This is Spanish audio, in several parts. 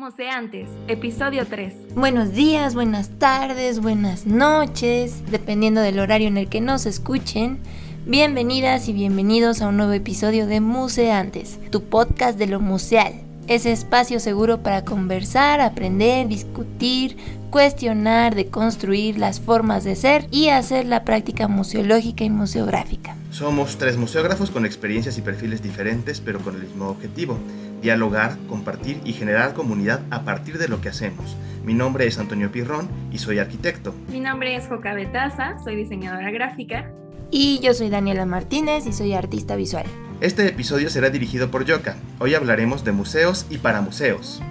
Museantes, episodio 3. Buenos días, buenas tardes, buenas noches, dependiendo del horario en el que nos escuchen. Bienvenidas y bienvenidos a un nuevo episodio de Museantes, tu podcast de lo museal. Ese espacio seguro para conversar, aprender, discutir, cuestionar, deconstruir las formas de ser y hacer la práctica museológica y museográfica. Somos tres museógrafos con experiencias y perfiles diferentes, pero con el mismo objetivo dialogar, compartir y generar comunidad a partir de lo que hacemos. Mi nombre es Antonio Pirrón y soy arquitecto. Mi nombre es Joca Betaza, soy diseñadora gráfica. Y yo soy Daniela Martínez y soy artista visual. Este episodio será dirigido por Yoka. Hoy hablaremos de museos y para museos.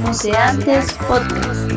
Museantes Podcast.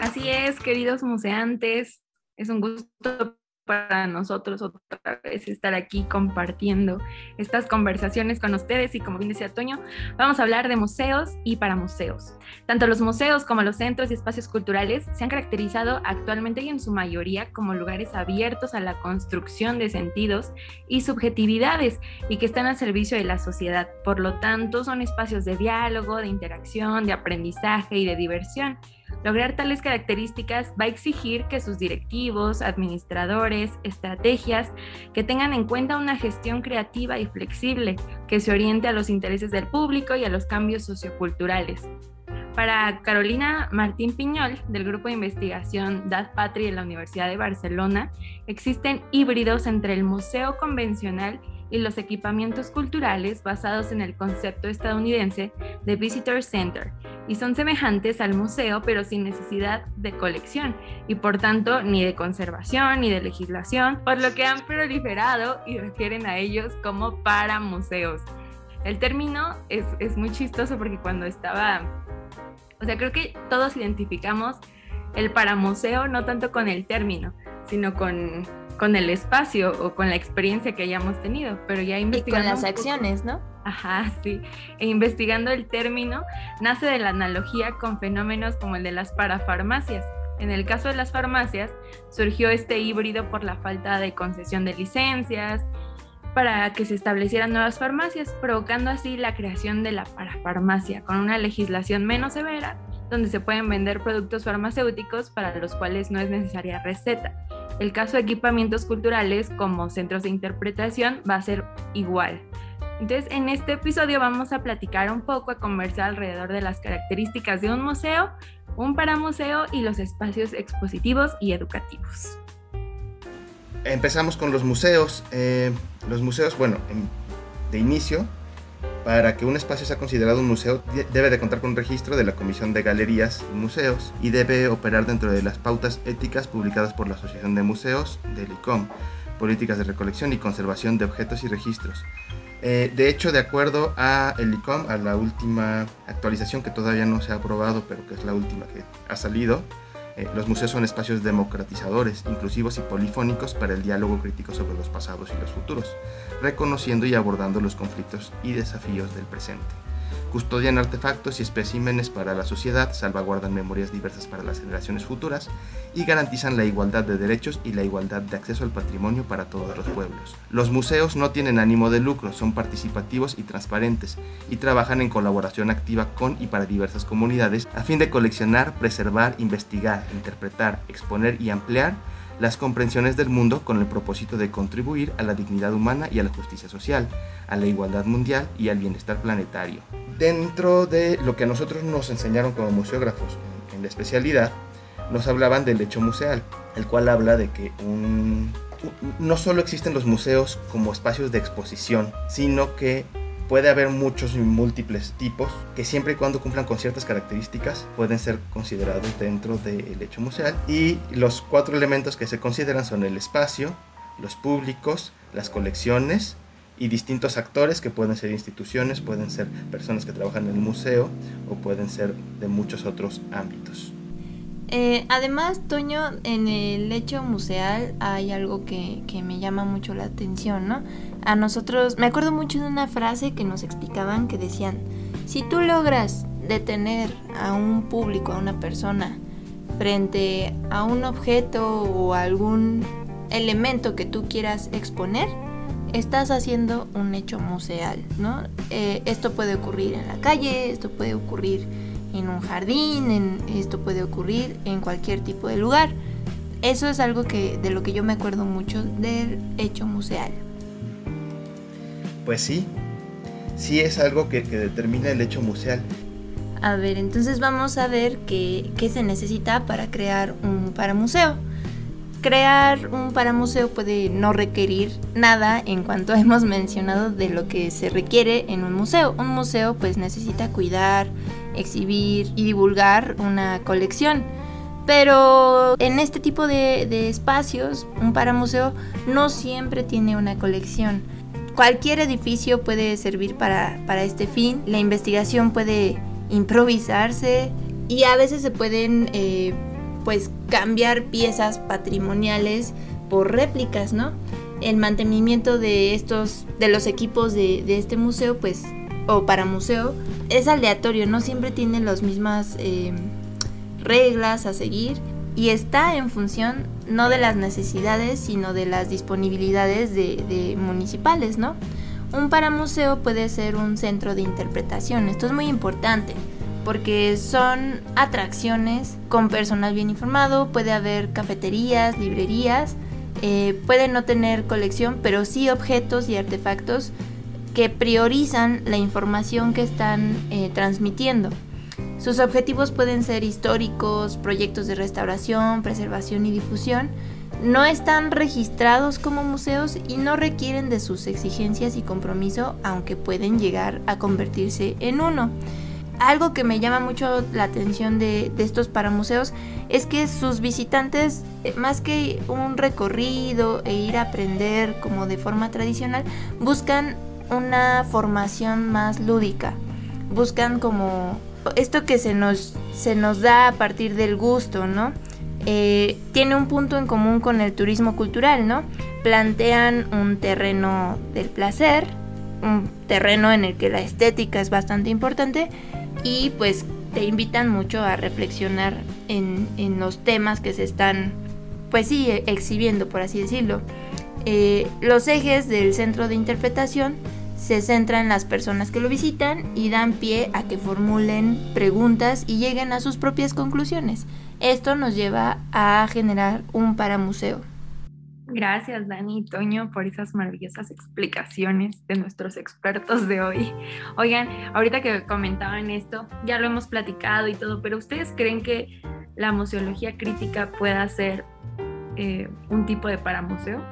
Así es, queridos museantes. Es un gusto para nosotros otra vez estar aquí compartiendo estas conversaciones con ustedes y como bien decía Toño, vamos a hablar de museos y para museos. Tanto los museos como los centros y espacios culturales se han caracterizado actualmente y en su mayoría como lugares abiertos a la construcción de sentidos y subjetividades y que están al servicio de la sociedad. Por lo tanto, son espacios de diálogo, de interacción, de aprendizaje y de diversión Lograr tales características va a exigir que sus directivos, administradores, estrategias, que tengan en cuenta una gestión creativa y flexible, que se oriente a los intereses del público y a los cambios socioculturales. Para Carolina Martín Piñol, del Grupo de Investigación DAD Patria de la Universidad de Barcelona, existen híbridos entre el museo convencional y los equipamientos culturales basados en el concepto estadounidense de Visitor Center y son semejantes al museo pero sin necesidad de colección y por tanto ni de conservación ni de legislación, por lo que han proliferado y refieren a ellos como para museos. El término es, es muy chistoso porque cuando estaba, o sea, creo que todos identificamos el para museo no tanto con el término, sino con con el espacio o con la experiencia que hayamos tenido, pero ya investigando... Y con las acciones, ¿no? Ajá, sí. E investigando el término, nace de la analogía con fenómenos como el de las parafarmacias. En el caso de las farmacias, surgió este híbrido por la falta de concesión de licencias, para que se establecieran nuevas farmacias, provocando así la creación de la parafarmacia, con una legislación menos severa, donde se pueden vender productos farmacéuticos para los cuales no es necesaria receta. El caso de equipamientos culturales como centros de interpretación va a ser igual. Entonces, en este episodio vamos a platicar un poco, a conversar alrededor de las características de un museo, un paramuseo y los espacios expositivos y educativos. Empezamos con los museos. Eh, los museos, bueno, de inicio para que un espacio sea considerado un museo debe de contar con un registro de la Comisión de Galerías y Museos y debe operar dentro de las pautas éticas publicadas por la Asociación de Museos del ICOM, Políticas de Recolección y Conservación de Objetos y Registros. Eh, de hecho, de acuerdo a el ICOM, a la última actualización que todavía no se ha aprobado, pero que es la última que ha salido, eh, los museos son espacios democratizadores, inclusivos y polifónicos para el diálogo crítico sobre los pasados y los futuros, reconociendo y abordando los conflictos y desafíos del presente custodian artefactos y especímenes para la sociedad, salvaguardan memorias diversas para las generaciones futuras y garantizan la igualdad de derechos y la igualdad de acceso al patrimonio para todos los pueblos. Los museos no tienen ánimo de lucro, son participativos y transparentes y trabajan en colaboración activa con y para diversas comunidades a fin de coleccionar, preservar, investigar, interpretar, exponer y ampliar las comprensiones del mundo con el propósito de contribuir a la dignidad humana y a la justicia social, a la igualdad mundial y al bienestar planetario. Dentro de lo que nosotros nos enseñaron como museógrafos en, la especialidad, nos hablaban del hecho museal, el cual habla de que no solo existen los museos como espacios de exposición, sino que puede haber muchos y múltiples tipos que siempre y cuando cumplan con ciertas características pueden ser considerados dentro del hecho museal. Y los cuatro elementos que se consideran son el espacio, los públicos, las colecciones y distintos actores que pueden ser instituciones, pueden ser personas que trabajan en el museo o pueden ser de muchos otros ámbitos. Eh, además, Toño, en el hecho museal hay algo que, que, me llama mucho la atención, ¿no? A nosotros, me acuerdo mucho de una frase que nos explicaban que decían, si tú logras detener a un público, a una persona, frente a un objeto o algún elemento que tú quieras exponer, estás haciendo un hecho museal, ¿no? Eh, esto puede ocurrir en la calle, esto puede ocurrir en un jardín, en, esto puede ocurrir en cualquier tipo de lugar. Eso es algo que, de lo que yo me acuerdo mucho del hecho museal. Pues sí, sí es algo que, determina el hecho museal. A ver, entonces vamos a ver qué, se necesita para crear un paramuseo crear un paramuseo puede no requerir nada en cuanto hemos mencionado de lo que se requiere en un museo. Un museo pues necesita cuidar, exhibir y divulgar una colección. Pero en este tipo de, espacios, un paramuseo no siempre tiene una colección. Cualquier edificio puede servir para, este fin. La investigación puede improvisarse y a veces se pueden eh, pues cambiar piezas patrimoniales por réplicas, ¿no? El mantenimiento de estos, de los equipos de, este museo, pues, o para museo, es aleatorio, no siempre tiene las mismas em, reglas a seguir y está en función no de las necesidades, sino de las disponibilidades de, de municipales, ¿no? Un paramuseo puede ser un centro de interpretación, esto es muy importante porque son atracciones con personal bien informado, puede haber cafeterías, librerías, eh, puede no tener colección, pero sí objetos y artefactos que priorizan la información que están eh, transmitiendo. Sus objetivos pueden ser históricos, proyectos de restauración, preservación y difusión. No están registrados como museos y no requieren de sus exigencias y compromiso, aunque pueden llegar a convertirse en uno algo que me llama mucho la atención de, estos paramuseos es que sus visitantes, eh, más que un recorrido e ir a aprender como de forma tradicional, buscan una formación más lúdica. Buscan como esto que se nos, se nos da a partir del gusto, ¿no? Eh, tiene un punto en común con el turismo cultural, ¿no? Plantean un terreno del placer, un terreno en el que la estética es bastante importante y pues te invitan mucho a reflexionar en, los temas que se están, pues sí, exhibiendo, por así decirlo. Eh, los ejes del centro de interpretación se centran en las personas que lo visitan y dan pie a que formulen preguntas y lleguen a sus propias conclusiones. Esto nos lleva a generar un paramuseo. Gracias, Dani y Toño, por esas maravillosas explicaciones de nuestros expertos de hoy. Oigan, ahorita que comentaban esto, ya lo hemos platicado y todo, pero ¿ustedes creen que la museología crítica pueda ser eh, un tipo de paramuseo?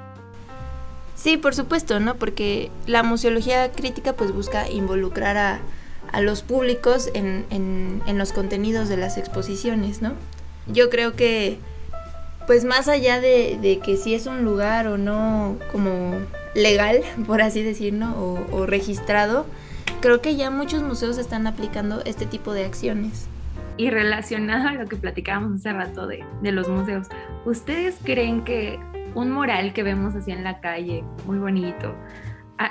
Sí, por supuesto, ¿no? Porque la museología crítica pues busca involucrar a, los públicos en, en los contenidos de las exposiciones, ¿no? Yo creo que pues más allá de, que si es un lugar o no como legal, por así decirlo, o, registrado, creo que ya muchos museos están aplicando este tipo de acciones. Y relacionado a lo que platicábamos hace rato de, de los museos, ¿ustedes creen que un mural que vemos así en la calle, muy bonito,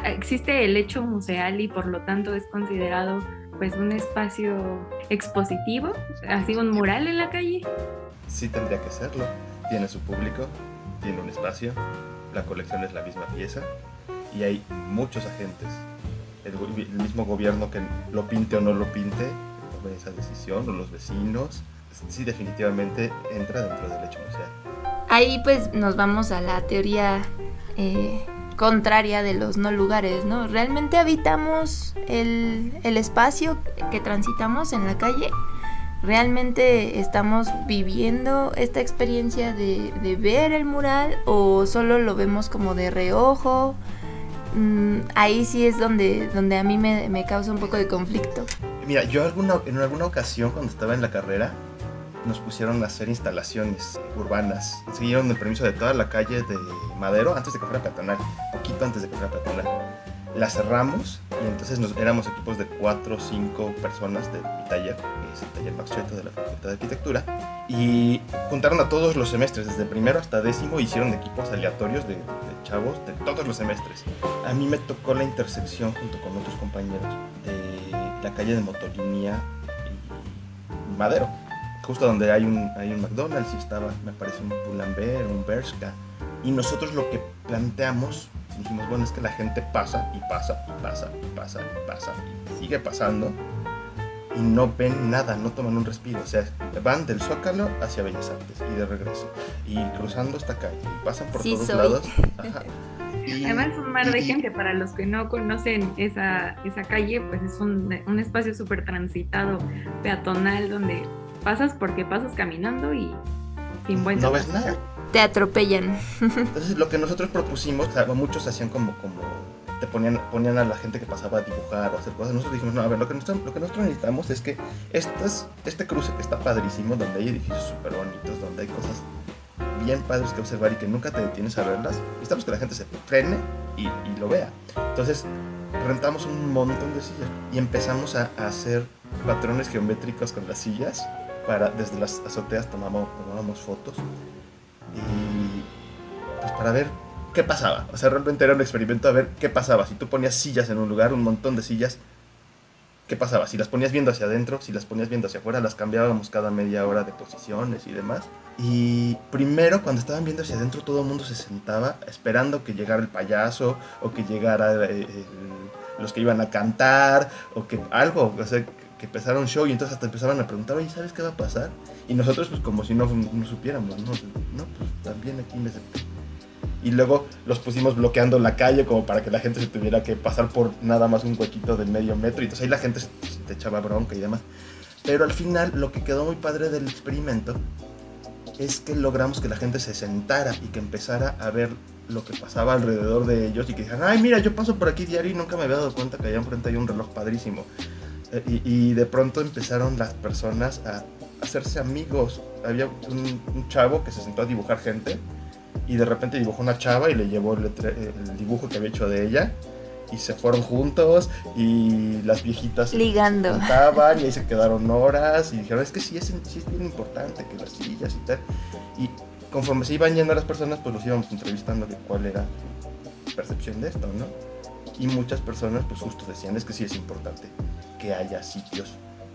existe el hecho museal y por lo tanto es considerado pues un espacio expositivo, así un mural en la calle? Sí tendría que serlo tiene su público, tiene un espacio, la colección es la misma pieza y hay muchos agentes. El, mismo gobierno que lo pinte o no lo pinte, tome esa decisión, o los vecinos, sí definitivamente entra dentro del hecho museal. Ahí pues nos vamos a la teoría eh, contraria de los no lugares, ¿no? ¿Realmente habitamos el, el espacio que transitamos en la calle? ¿Realmente estamos viviendo esta experiencia de, ver el mural o solo lo vemos como de reojo? Mm, ahí sí es donde, donde a mí me, causa un poco de conflicto. Mira, yo alguna, en alguna ocasión cuando estaba en la carrera nos pusieron a hacer instalaciones urbanas. Siguieron el permiso de toda la calle de Madero antes de que fuera peatonal, poquito antes de que fuera peatonal la cerramos y entonces nos, éramos equipos de 4 o 5 personas de mi taller, que es el taller Max de la Facultad de Arquitectura, y juntaron a todos los semestres, desde primero hasta décimo, hicieron equipos aleatorios de, chavos de todos los semestres. A mí me tocó la intersección junto con otros compañeros de la calle de Motolinía y Madero, justo donde hay un, hay un McDonald's y estaba, me parece, un Pull&Bear, un Bershka, y nosotros lo que planteamos dijimos, bueno, es que la gente pasa y pasa y pasa y pasa y pasa y sigue pasando y no ven nada, no toman un respiro. O sea, van del Zócalo hacia Bellas Artes y de regreso. Y cruzando esta calle. Y pasan por todos lados. Además es un mar de gente, para los que no conocen esa, esa calle, pues es un, un espacio súper transitado, peatonal, donde pasas porque pasas caminando y sin buen No ves nada. Te atropellan. Entonces lo que nosotros propusimos, o sea, muchos hacían como, como te ponían, ponían a la gente que pasaba a dibujar o hacer cosas. Nosotros dijimos, no, a ver, lo que nosotros, lo que nosotros necesitamos es que estas, este cruce que está padrísimo, donde hay edificios súper bonitos, donde hay cosas bien padres que observar y que nunca te detienes a verlas, necesitamos que la gente se frene y, y lo vea. Entonces rentamos un montón de sillas y empezamos a, a hacer patrones geométricos con las sillas. Para, desde las azoteas tomamos, tomábamos fotos y pues para ver qué pasaba. O sea, realmente era un experimento a ver qué pasaba. Si tú ponías sillas en un lugar, un montón de sillas, ¿qué pasaba? Si las ponías viendo hacia adentro, si las ponías viendo hacia afuera, las cambiábamos cada media hora de posiciones y demás. Y primero, cuando estaban viendo hacia adentro, todo el mundo se sentaba esperando que llegara el payaso o que llegara eh, los que iban a cantar o que algo, o sea, que empezara un show y entonces hasta empezaban a preguntar, oye, ¿sabes qué va a pasar? Y nosotros pues como si no, no supiéramos, ¿no? No, pues también aquí me senté y luego los pusimos bloqueando la calle como para que la gente se tuviera que pasar por nada más un huequito de medio metro y entonces ahí la gente se, se echaba bronca y demás. Pero al final lo que quedó muy padre del experimento es que logramos que la gente se sentara y que empezara a ver lo que pasaba alrededor de ellos y que dijeran, ay mira, yo paso por aquí diario y nunca me había dado cuenta que allá enfrente hay un reloj padrísimo. Y, y, de pronto empezaron las personas a hacerse amigos. Había un, un chavo que se sentó a dibujar gente y de repente dibujó una chava y le llevó el, el, dibujo que había hecho de ella y se fueron juntos y las viejitas ligando. se y ahí se quedaron horas y dijeron es que sí es, sí es bien importante que las sillas y tal y conforme se iban yendo las personas pues los íbamos entrevistando de cuál era su percepción de esto no y muchas personas pues justo decían es que sí es importante que haya sitios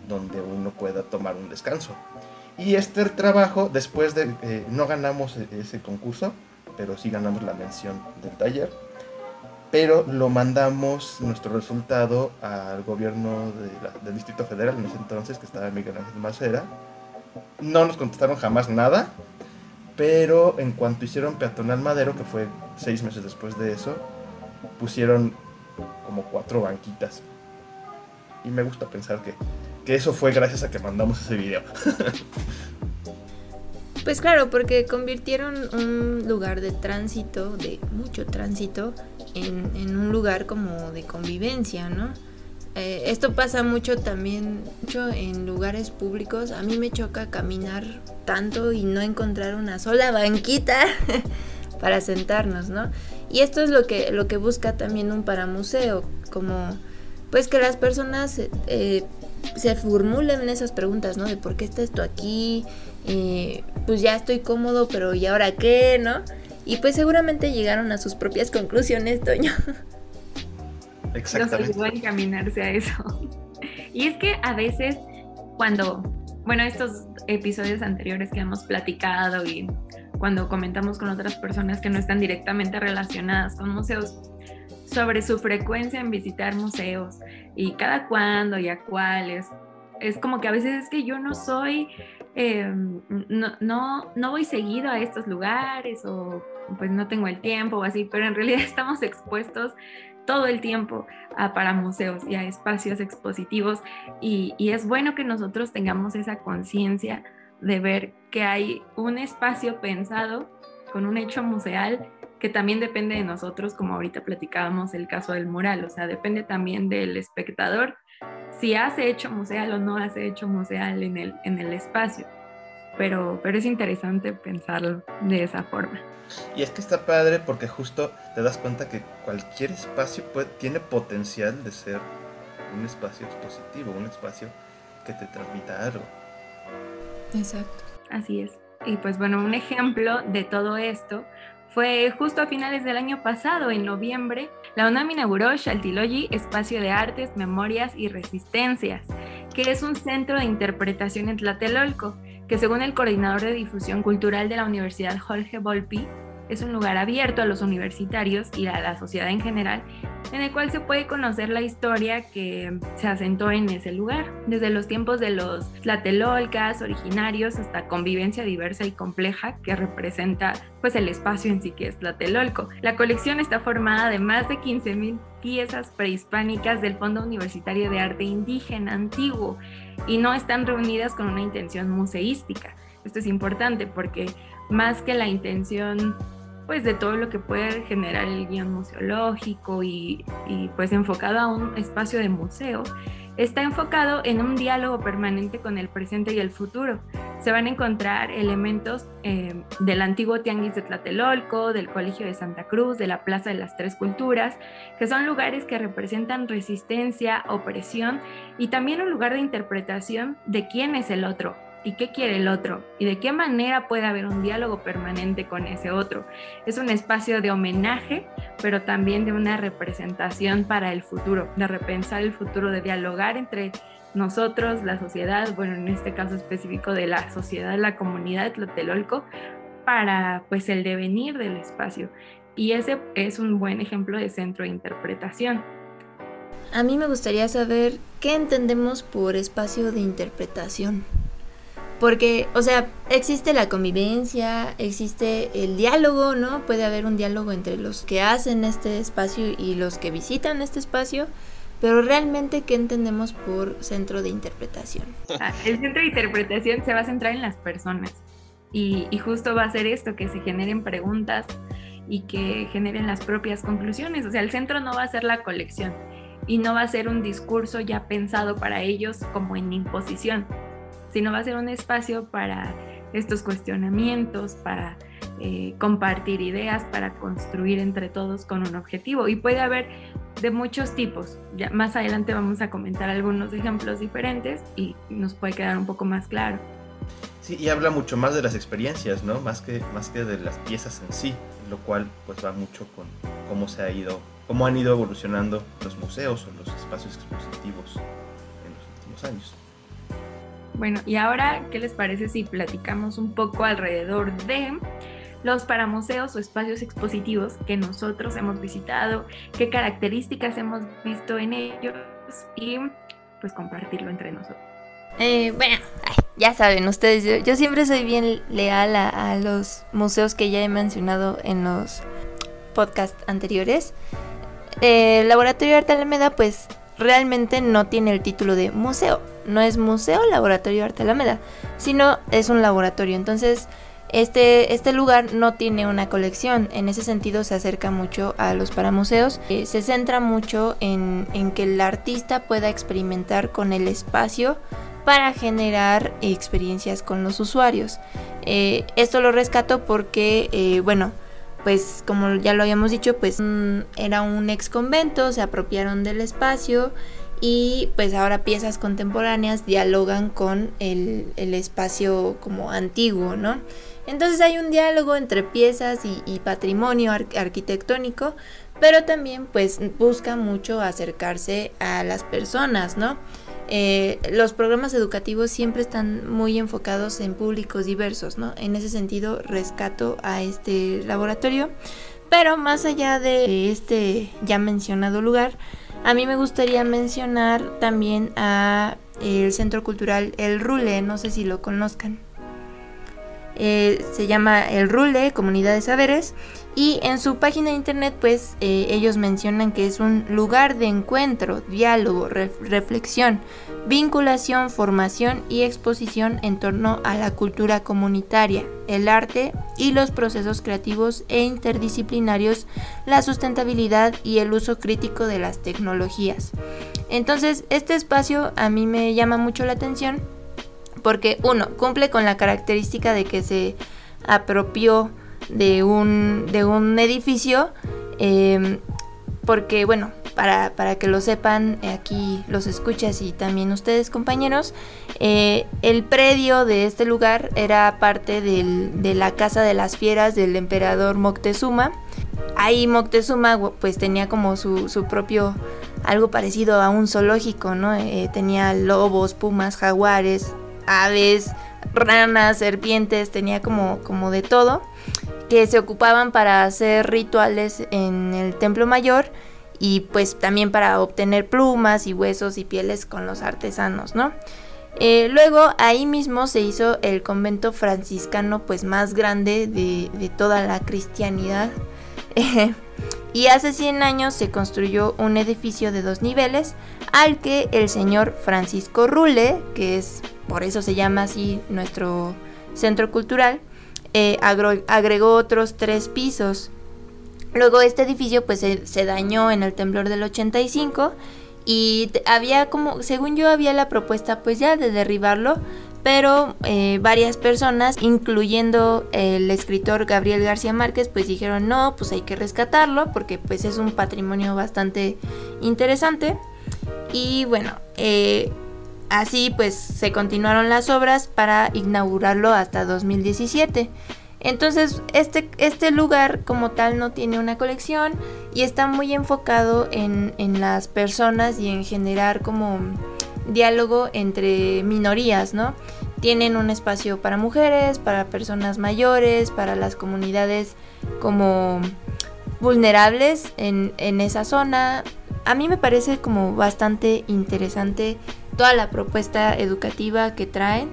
donde uno pueda tomar un descanso y este trabajo, después de, eh, no ganamos ese concurso, pero sí ganamos la mención del taller, pero lo mandamos nuestro resultado al gobierno de la, del Distrito Federal en ese entonces, que estaba Miguel Ángel Macera. No nos contestaron jamás nada, pero en cuanto hicieron Peatonal Madero, que fue seis meses después de eso, pusieron como cuatro banquitas. Y me gusta pensar que que eso fue gracias a que mandamos ese video. Pues claro, porque convirtieron un lugar de tránsito, de mucho tránsito, en, en un lugar como de convivencia, ¿no? Eh, esto pasa mucho también mucho en lugares públicos. A mí me choca caminar tanto y no encontrar una sola banquita para sentarnos, ¿no? Y esto es lo que, lo que busca también un paramuseo, como pues que las personas eh, se formulen esas preguntas, ¿no? De por qué está esto aquí, eh, pues ya estoy cómodo, pero ¿y ahora qué, no? Y pues seguramente llegaron a sus propias conclusiones, Toño. Exactamente. Nos ayudó a encaminarse a eso. Y es que a veces cuando, bueno, estos episodios anteriores que hemos platicado y cuando comentamos con otras personas que no están directamente relacionadas con museos, sobre su frecuencia en visitar museos y cada cuándo y a cuáles. Es como que a veces es que yo no soy, eh, no, no, no voy seguido a estos lugares o pues no tengo el tiempo o así, pero en realidad estamos expuestos todo el tiempo a, para museos y a espacios expositivos y, y es bueno que nosotros tengamos esa conciencia de ver que hay un espacio pensado con un hecho museal que también depende de nosotros, como ahorita platicábamos el caso del mural, o sea, depende también del espectador si hace hecho museal o no hace hecho museal en el, en el espacio. Pero, pero es interesante pensarlo de esa forma. Y es que está padre porque justo te das cuenta que cualquier espacio tiene potencial de ser un espacio expositivo, un espacio que te transmita algo. Exacto. Así es. Y pues bueno, un ejemplo de todo esto fue justo a finales del año pasado, en noviembre, la UNAM inauguró Xaltilogy, Espacio de Artes, Memorias y Resistencias, que es un centro de interpretación en Tlatelolco, que según el coordinador de difusión cultural de la Universidad Jorge Volpi, Es un lugar abierto a los universitarios y a la sociedad en general, en el cual se puede conocer la historia que se asentó en ese lugar, desde los tiempos de los tlatelolcas originarios hasta convivencia diversa y compleja que representa pues el espacio en sí que es Tlatelolco. La colección está formada de más de 15.000 piezas prehispánicas del Fondo Universitario de Arte Indígena Antiguo y no están reunidas con una intención museística. Esto es importante porque más que la intención pues de todo lo que puede generar el guion museológico y, pues enfocado a un espacio de museo, está enfocado en un diálogo permanente con el presente y el futuro. Se van a encontrar elementos eh, del antiguo Tianguis de Tlatelolco, del Colegio de Santa Cruz, de la Plaza de las Tres Culturas, que son lugares que representan resistencia, opresión y también un lugar de interpretación de quién es el otro, y qué quiere el otro y de qué manera puede haber un diálogo permanente con ese otro. Es un espacio de homenaje, pero también de una representación para el futuro, de repensar el futuro, de dialogar entre nosotros, la sociedad, bueno, en este caso específico de la sociedad, la comunidad de Tlatelolco, para pues el devenir del espacio. Y ese es un buen ejemplo de centro de interpretación. A mí me gustaría saber qué entendemos por espacio de interpretación. Porque, o sea, existe la convivencia, existe el diálogo, ¿no? Puede haber un diálogo entre los que hacen este espacio y los que visitan este espacio, pero realmente, ¿qué entendemos por centro de interpretación? Ah, el centro de interpretación se va a centrar en las personas y, y justo va a ser esto, que se generen preguntas y que generen las propias conclusiones. O sea, el centro no va a ser la colección y no va a ser un discurso ya pensado para ellos como en imposición sino va a ser un espacio para estos cuestionamientos, para eh, compartir ideas, para construir entre todos con un objetivo. Y puede haber de muchos tipos. Ya más adelante vamos a comentar algunos ejemplos diferentes y nos puede quedar un poco más claro. Sí, y habla mucho más de las experiencias, ¿no? Más que, más que de las piezas en sí, lo cual pues va mucho con cómo se ha ido, cómo han ido evolucionando los museos o los espacios expositivos en los últimos años. Bueno, y ahora, ¿qué les parece si platicamos un poco alrededor de los paramuseos o espacios expositivos que nosotros hemos visitado, qué características hemos visto en ellos y pues compartirlo entre nosotros? Eh, bueno, ya saben ustedes, yo, siempre soy bien leal a, los museos que ya he mencionado en los podcasts anteriores. Eh, Laboratorio Arte Alameda pues realmente no tiene el título de museo no es museo laboratorio arte alameda, sino es un laboratorio. Entonces, este, este lugar no tiene una colección, en ese sentido se acerca mucho a los paramuseos, eh, se centra mucho en, que el artista pueda experimentar con el espacio para generar experiencias con los usuarios. Eh, esto lo rescato porque, eh, bueno, pues como ya lo habíamos dicho, pues mm, era un ex convento, se apropiaron del espacio y pues ahora piezas contemporáneas dialogan con el, espacio como antiguo, ¿no? Entonces hay un diálogo entre piezas y, patrimonio arquitectónico, pero también pues busca mucho acercarse a las personas, ¿no? Eh, los programas educativos siempre están muy enfocados en públicos diversos, ¿no? En ese sentido rescato a este laboratorio, pero más allá de este ya mencionado lugar, a mí me gustaría mencionar también a el Centro Cultural El Rule, no sé si lo conozcan. Eh, se llama El Rule, Comunidad de Saberes, y en su página de internet pues eh, ellos mencionan que es un lugar de encuentro, diálogo, reflexión, vinculación, formación y exposición en torno a la cultura comunitaria, el arte y los procesos creativos e interdisciplinarios, la sustentabilidad y el uso crítico de las tecnologías. Entonces este espacio a mí me llama mucho la atención porque uno, cumple con la característica de que se apropió de un, de un edificio, em, porque bueno, para, que lo sepan aquí los escuchas y también ustedes compañeros, eh, el predio de este lugar era parte de la Casa de las Fieras del emperador Moctezuma. Ahí Moctezuma pues tenía como su, su propio, algo parecido a un zoológico, ¿no? Eh, tenía lobos, pumas, jaguares, aves, ranas, serpientes, tenía como, como de todo. que se ocupaban para hacer rituales en el templo mayor y pues también para obtener plumas y huesos y pieles con los artesanos, ¿no? Eh, luego ahí mismo se hizo el convento franciscano pues más grande de, de toda la cristianidad y hace 100 años se construyó un edificio de dos niveles al que el señor Francisco Rule, que es por eso se llama así nuestro centro cultural, eh, agregó otros tres pisos. Luego este edificio pues se, dañó en el temblor del 85 y había como, según yo había la propuesta pues ya de derribarlo, pero eh, varias personas, incluyendo el escritor Gabriel García Márquez, pues dijeron no, pues hay que rescatarlo porque pues es un patrimonio bastante interesante. Y bueno, eh, Así pues se continuaron las obras para inaugurarlo hasta 2017. Entonces este, este lugar como tal no tiene una colección y está muy enfocado en, en las personas y en generar como diálogo entre minorías, ¿no? Tienen un espacio para mujeres, para personas mayores, para las comunidades como vulnerables en, en esa zona. A mí me parece como bastante interesante toda la propuesta educativa que traen.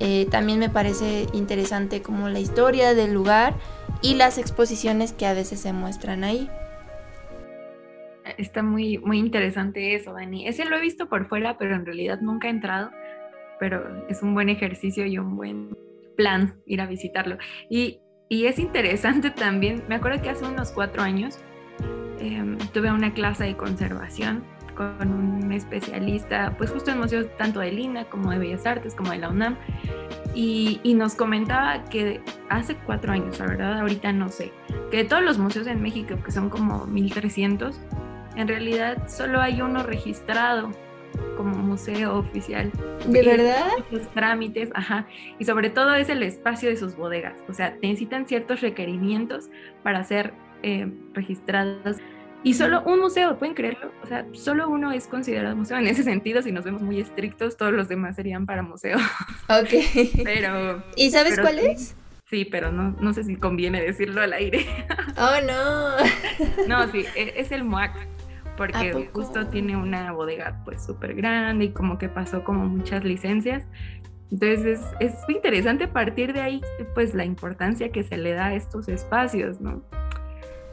Eh, también me parece interesante como la historia del lugar y las exposiciones que a veces se muestran ahí. Está muy, muy interesante eso, Dani. Ese lo he visto por fuera, pero en realidad nunca he entrado. Pero es un buen ejercicio y un buen plan ir a visitarlo. Y, y es interesante también, me acuerdo que hace unos cuatro años em, tuve una clase de conservación con un especialista, pues justo en museos tanto de Lina como de Bellas Artes, como de la UNAM, y, y, nos comentaba que hace cuatro años, la verdad, ahorita no sé, que de todos los museos en México, que son como 1300, en realidad solo hay uno registrado como museo oficial. ¿De verdad? Los trámites, ajá. Y sobre todo es el espacio de sus bodegas. O sea, necesitan ciertos requerimientos para ser eh, registrados y solo un museo, ¿pueden creerlo? O sea, solo uno es considerado museo en ese sentido, si nos vemos muy estrictos, todos los demás serían para museo. Ok. Pero... ¿Y sabes cuál es? Sí, pero no, no sé si conviene decirlo al aire. Oh, no. No, sí, e, es el MOAC, porque justo tiene una bodega pues súper grande y como que pasó como muchas licencias. Entonces es, es interesante partir de ahí pues la importancia que se le da a estos espacios, ¿no?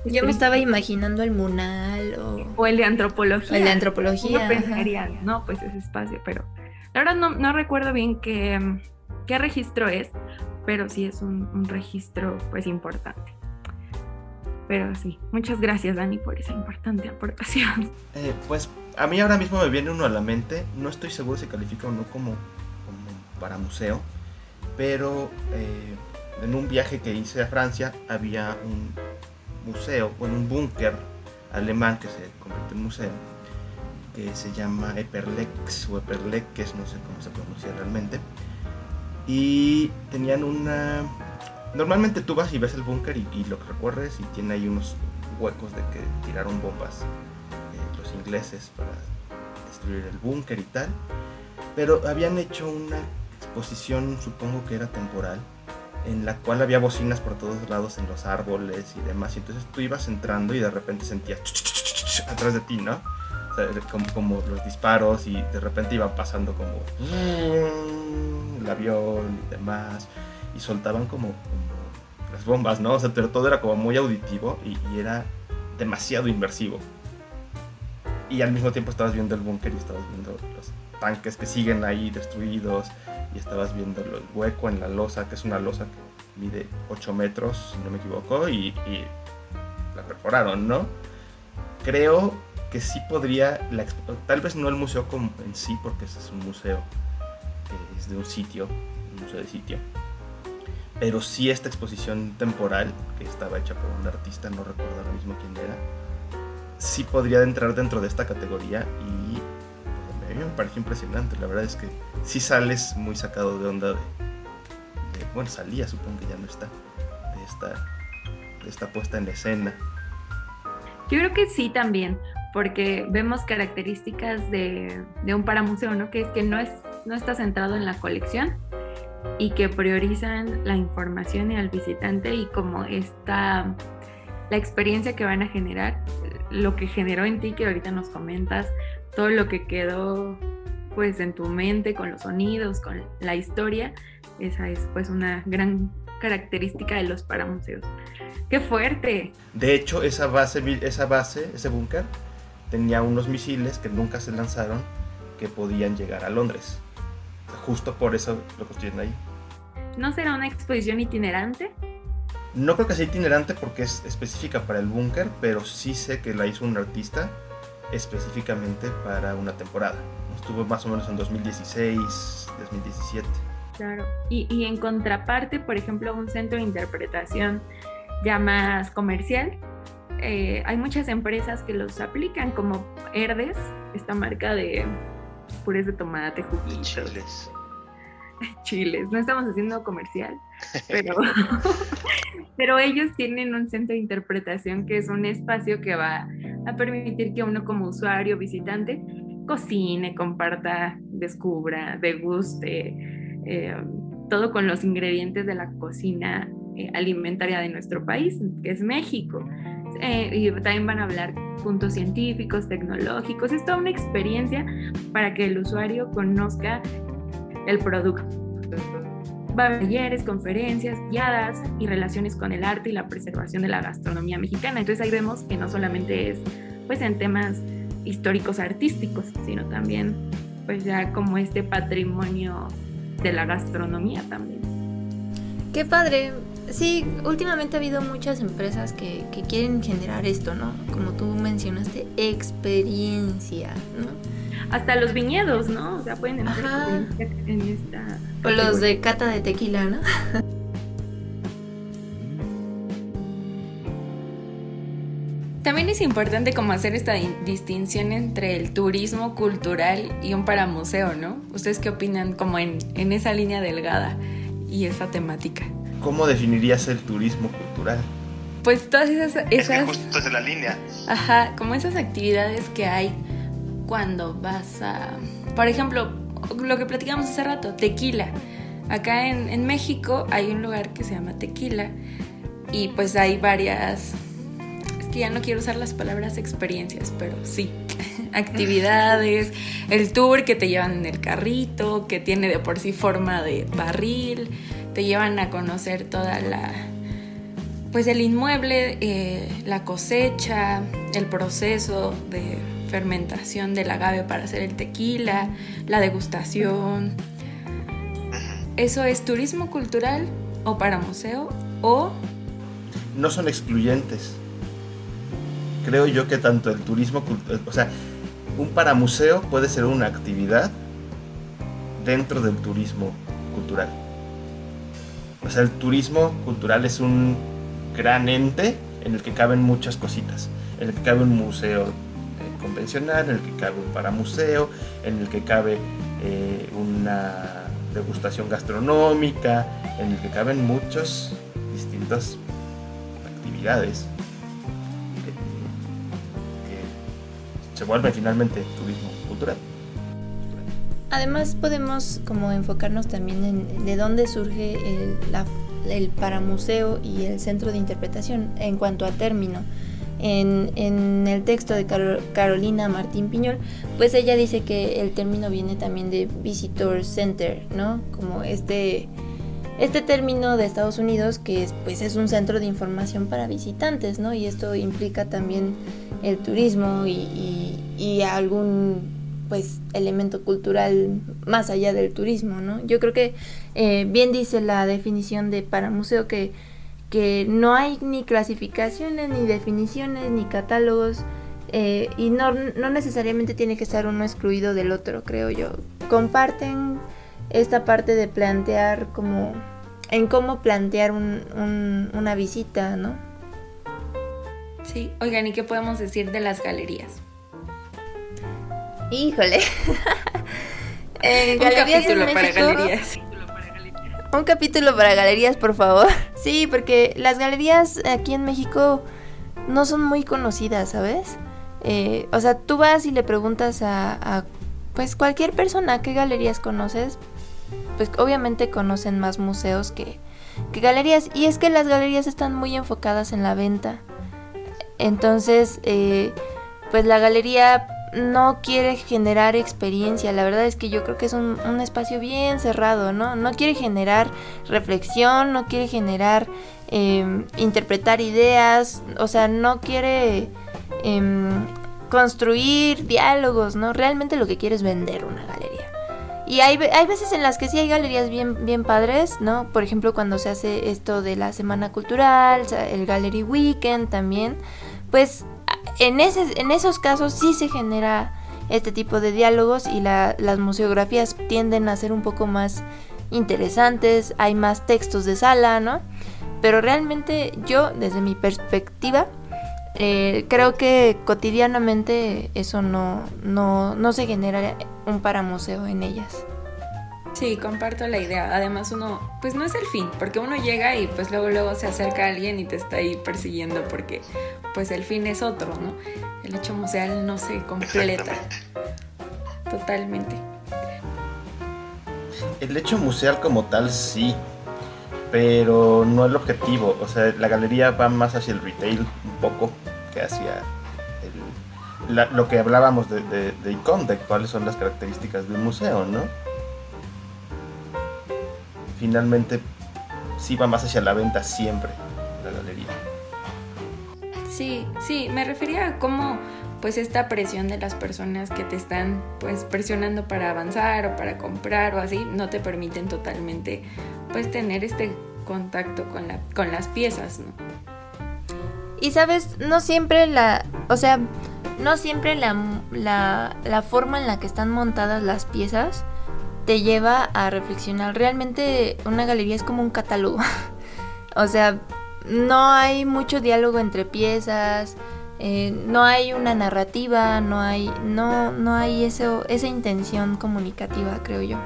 Yo me estaba imaginando el Munal o... el de antropología. El de antropología. pensaría, no, pues ese espacio, pero... La verdad no, no recuerdo bien qué, qué, registro es, pero sí es un, registro pues importante. Pero sí, muchas gracias Dani por esa importante aportación. Eh, pues a mí ahora mismo me viene uno a la mente, no estoy seguro si califica o no como, para museo, pero eh, en un viaje que hice a Francia había un, museo, bueno, un búnker alemán que se convirtió en museo, que se llama Eperlex o Eperleques, no sé cómo se pronuncia realmente. Y tenían una... Normalmente tú vas y ves el búnker y, lo que recorres y tiene ahí unos huecos de que tiraron bombas eh, los ingleses para destruir el búnker y tal. Pero habían hecho una exposición, supongo que era temporal, en la cual había bocinas por todos lados en los árboles y demás. Y entonces tú ibas entrando y de repente sentías atrás de ti, ¿no? como, los disparos y de repente iban pasando como el avión y demás. Y soltaban como, las bombas, ¿no? O sea, pero todo era como muy auditivo y, era demasiado inmersivo. Y al mismo tiempo estabas viendo el búnker y estabas viendo los tanques que siguen ahí destruidos y estabas viendo el hueco en la losa, que es una losa que mide 8 metros, si no me equivoco, y, la perforaron, ¿no? Creo que sí podría, tal vez no el museo en sí, porque ese es un museo es de un sitio, un museo de sitio, pero sí esta exposición temporal, que estaba hecha por un artista, no recuerdo ahora mismo quién era, sí podría entrar dentro de esta categoría y pues, me parece impresionante, la verdad es que si sales muy sacado de onda de, bueno, salía, supongo que ya no está, de esta, de esta puesta en escena. Yo creo que sí también, porque vemos características de, de un paramuseo, ¿no? Que es que no, es, no está centrado en la colección, y que priorizan la información y al visitante y como está la experiencia que van a generar, lo que generó en ti que ahorita nos comentas, todo lo que quedó pues en tu mente con los sonidos, con la historia, esa es pues una gran característica de los paramuseos. ¡Qué fuerte! De hecho, esa base, esa base, ese búnker, tenía unos misiles que nunca se lanzaron que podían llegar a Londres. Justo por eso lo construyen ahí. ¿No será una exposición itinerante? No creo que sea itinerante porque es específica para el búnker, pero sí sé que la hizo un artista específicamente para una temporada. Estuvo más o menos en 2016, 2017. Claro. Y, y en contraparte, por ejemplo, un centro de interpretación ya más comercial, eh, hay muchas empresas que los aplican como Herdes, esta marca de purés de tomate, juguitos. Chiles. Chiles, no estamos haciendo comercial, pero, pero ellos tienen un centro de interpretación que es un espacio que va a permitir que uno como usuario, visitante, cocine, comparta, descubra, deguste, eh, todo con los ingredientes de la cocina eh, alimentaria de nuestro país, que es México. Eh, y también van a hablar puntos científicos, tecnológicos. Es toda una experiencia para que el usuario conozca el producto. Va a haber talleres, conferencias guiadas y relaciones con el arte y la preservación de la gastronomía mexicana. Entonces ahí vemos que no solamente es pues en temas históricos artísticos, sino también pues ya como este patrimonio de la gastronomía también. Qué padre, Sí, últimamente ha habido muchas empresas que, quieren generar esto, ¿no? Como tú mencionaste, experiencia, ¿no? Hasta los viñedos, ¿no? O sea, pueden entrar en esta... O los de cata de tequila, ¿no? También es importante como hacer esta distinción entre el turismo cultural y un paramuseo, ¿no? ¿Ustedes qué opinan como en, en esa línea delgada y esa temática? ¿Cómo definirías el turismo cultural? Pues todas esas... esas es justo es la línea. Ajá, como esas actividades que hay cuando vas a... Por ejemplo, lo que platicamos hace rato, tequila. Acá en, en México hay un lugar que se llama Tequila y pues hay varias... Es que ya no quiero usar las palabras experiencias, pero sí, actividades, el tour que te llevan en el carrito, que tiene de por sí forma de barril, te llevan a conocer toda la, pues el inmueble, eh, la cosecha, el proceso de fermentación del agave para hacer el tequila, la degustación. ¿Eso es turismo cultural o para museo o...? No son excluyentes. Creo yo que tanto el turismo, o sea, un paramuseo puede ser una actividad dentro del turismo cultural. Sea, el turismo cultural es un gran ente en el que caben muchas cositas. En el que cabe un museo eh, convencional, en el que cabe un paramuseo, en el que cabe eh, una degustación gastronómica, en el que caben muchas distintas actividades que se vuelven finalmente turismo cultural. Además podemos como enfocarnos también en de dónde surge el, el paramuseo y el centro de interpretación en cuanto a término. En, en, el texto de Carolina Martín Piñol, pues ella dice que el término viene también de Visitor Center, ¿no? Como este, este término de Estados Unidos que es, pues es un centro de información para visitantes, ¿no? Y esto implica también el turismo y, y, y algún pues elemento cultural más allá del turismo, ¿no? Yo creo que eh, bien dice la definición de para museo que, que no hay ni clasificaciones, ni definiciones, ni catálogos, eh, y no, no, necesariamente tiene que estar uno excluido del otro, creo yo. Comparten esta parte de plantear como en cómo plantear un, una visita, ¿no? Sí, oigan, ¿y qué podemos decir de las galerías? Híjole. Un capítulo para galerías. Un capítulo para galerías, por favor. Sí, porque las galerías aquí en México no son muy conocidas, ¿sabes? Eh, o sea, tú vas y le preguntas a, a, pues cualquier persona qué galerías conoces pues obviamente conocen más museos que, que galerías. Y es que las galerías están muy enfocadas en la venta. Entonces, eh, pues la galería no quiere generar experiencia. La verdad es que yo creo que es un, espacio bien cerrado, ¿no? No quiere generar reflexión, no quiere generar em, interpretar ideas, o sea, no quiere em, construir diálogos, ¿no? Realmente lo que quiere es vender una galería. Y hay, hay veces en las que sí hay galerías bien, bien padres, ¿no? Por ejemplo, cuando se hace esto de la Semana Cultural, el Gallery Weekend también, pues en, ese, en esos casos sí se genera este tipo de diálogos y las museografías tienden a ser un poco más interesantes, hay más textos de sala, ¿no? Pero realmente yo, desde mi perspectiva, eh, creo que cotidianamente eso no, no, no se genera un paramuseo en ellas. Sí, comparto la idea. Además uno, pues no es el fin, porque uno llega y pues luego luego se acerca a alguien y te está ahí persiguiendo porque pues el fin es otro, ¿no? El hecho museal no se completa. Totalmente. El hecho museal como tal sí, pero no el objetivo. O sea, la galería va más hacia el retail un poco que hacia lo que hablábamos de, de, de de cuáles son las características de un museo, ¿no? Finalmente sí va más hacia la venta siempre la galería. Sí, sí, me refería a cómo pues esta presión de las personas que te están pues presionando para avanzar o para comprar o así no te permiten totalmente pues tener este contacto con, la, con las piezas, ¿no? Y sabes, no siempre la, o sea, no siempre la, la, la forma en la que están montadas las piezas te lleva a reflexionar. Realmente una galería es como un catálogo. o sea, no hay mucho diálogo entre piezas, eh, no hay una narrativa, no hay, no, no hay eso, esa intención comunicativa, creo yo.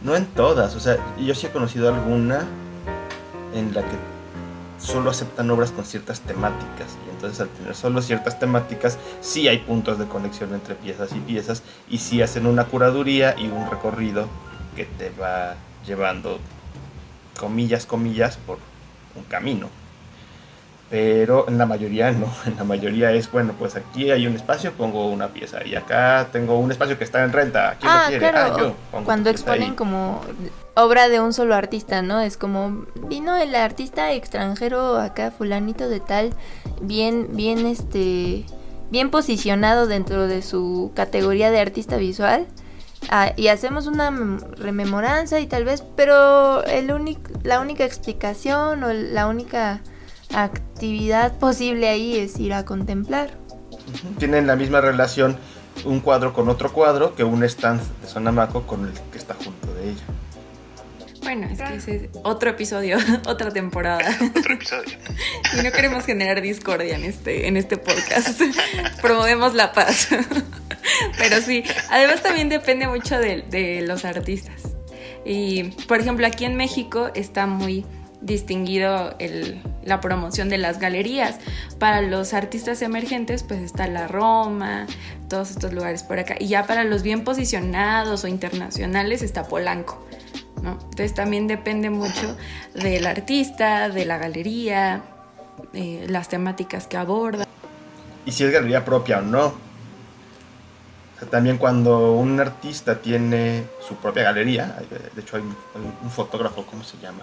No en todas, o sea, yo sí he conocido alguna en la que solo aceptan obras con ciertas temáticas y entonces al tener solo ciertas temáticas sí hay puntos de conexión entre piezas y piezas y sí hacen una curaduría y un recorrido que te va llevando comillas comillas por un camino pero en la mayoría no, en la mayoría es, bueno, pues aquí hay un espacio, pongo una pieza, y acá tengo un espacio que está en renta, ¿quién ah, lo quiere? Claro. Ah, yo Cuando exponen como obra de un solo artista, ¿no? Es como, vino el artista extranjero acá, fulanito de tal, bien, bien, este, bien posicionado dentro de su categoría de artista visual. Ah, y hacemos una rememoranza y tal vez, pero el la única explicación o la única actividad posible ahí es ir a contemplar. Tienen la misma relación un cuadro con otro cuadro que un stand de Sonamaco con el que está junto de ella. Bueno, es que ese es otro episodio, otra temporada. otro episodio. y no queremos generar discordia en este, en este podcast. Promovemos la paz. Pero sí, además también depende mucho de, de los artistas. Y, por ejemplo, aquí en México está muy distinguido el, la promoción de las galerías. Para los artistas emergentes, pues está la Roma, todos estos lugares por acá. Y ya para los bien posicionados o internacionales está Polanco. Entonces también depende mucho del artista, de la galería, eh, las temáticas que aborda. Y si es galería propia o no. también cuando un artista tiene su propia galería, de hecho hay un fotógrafo, ¿cómo se llama?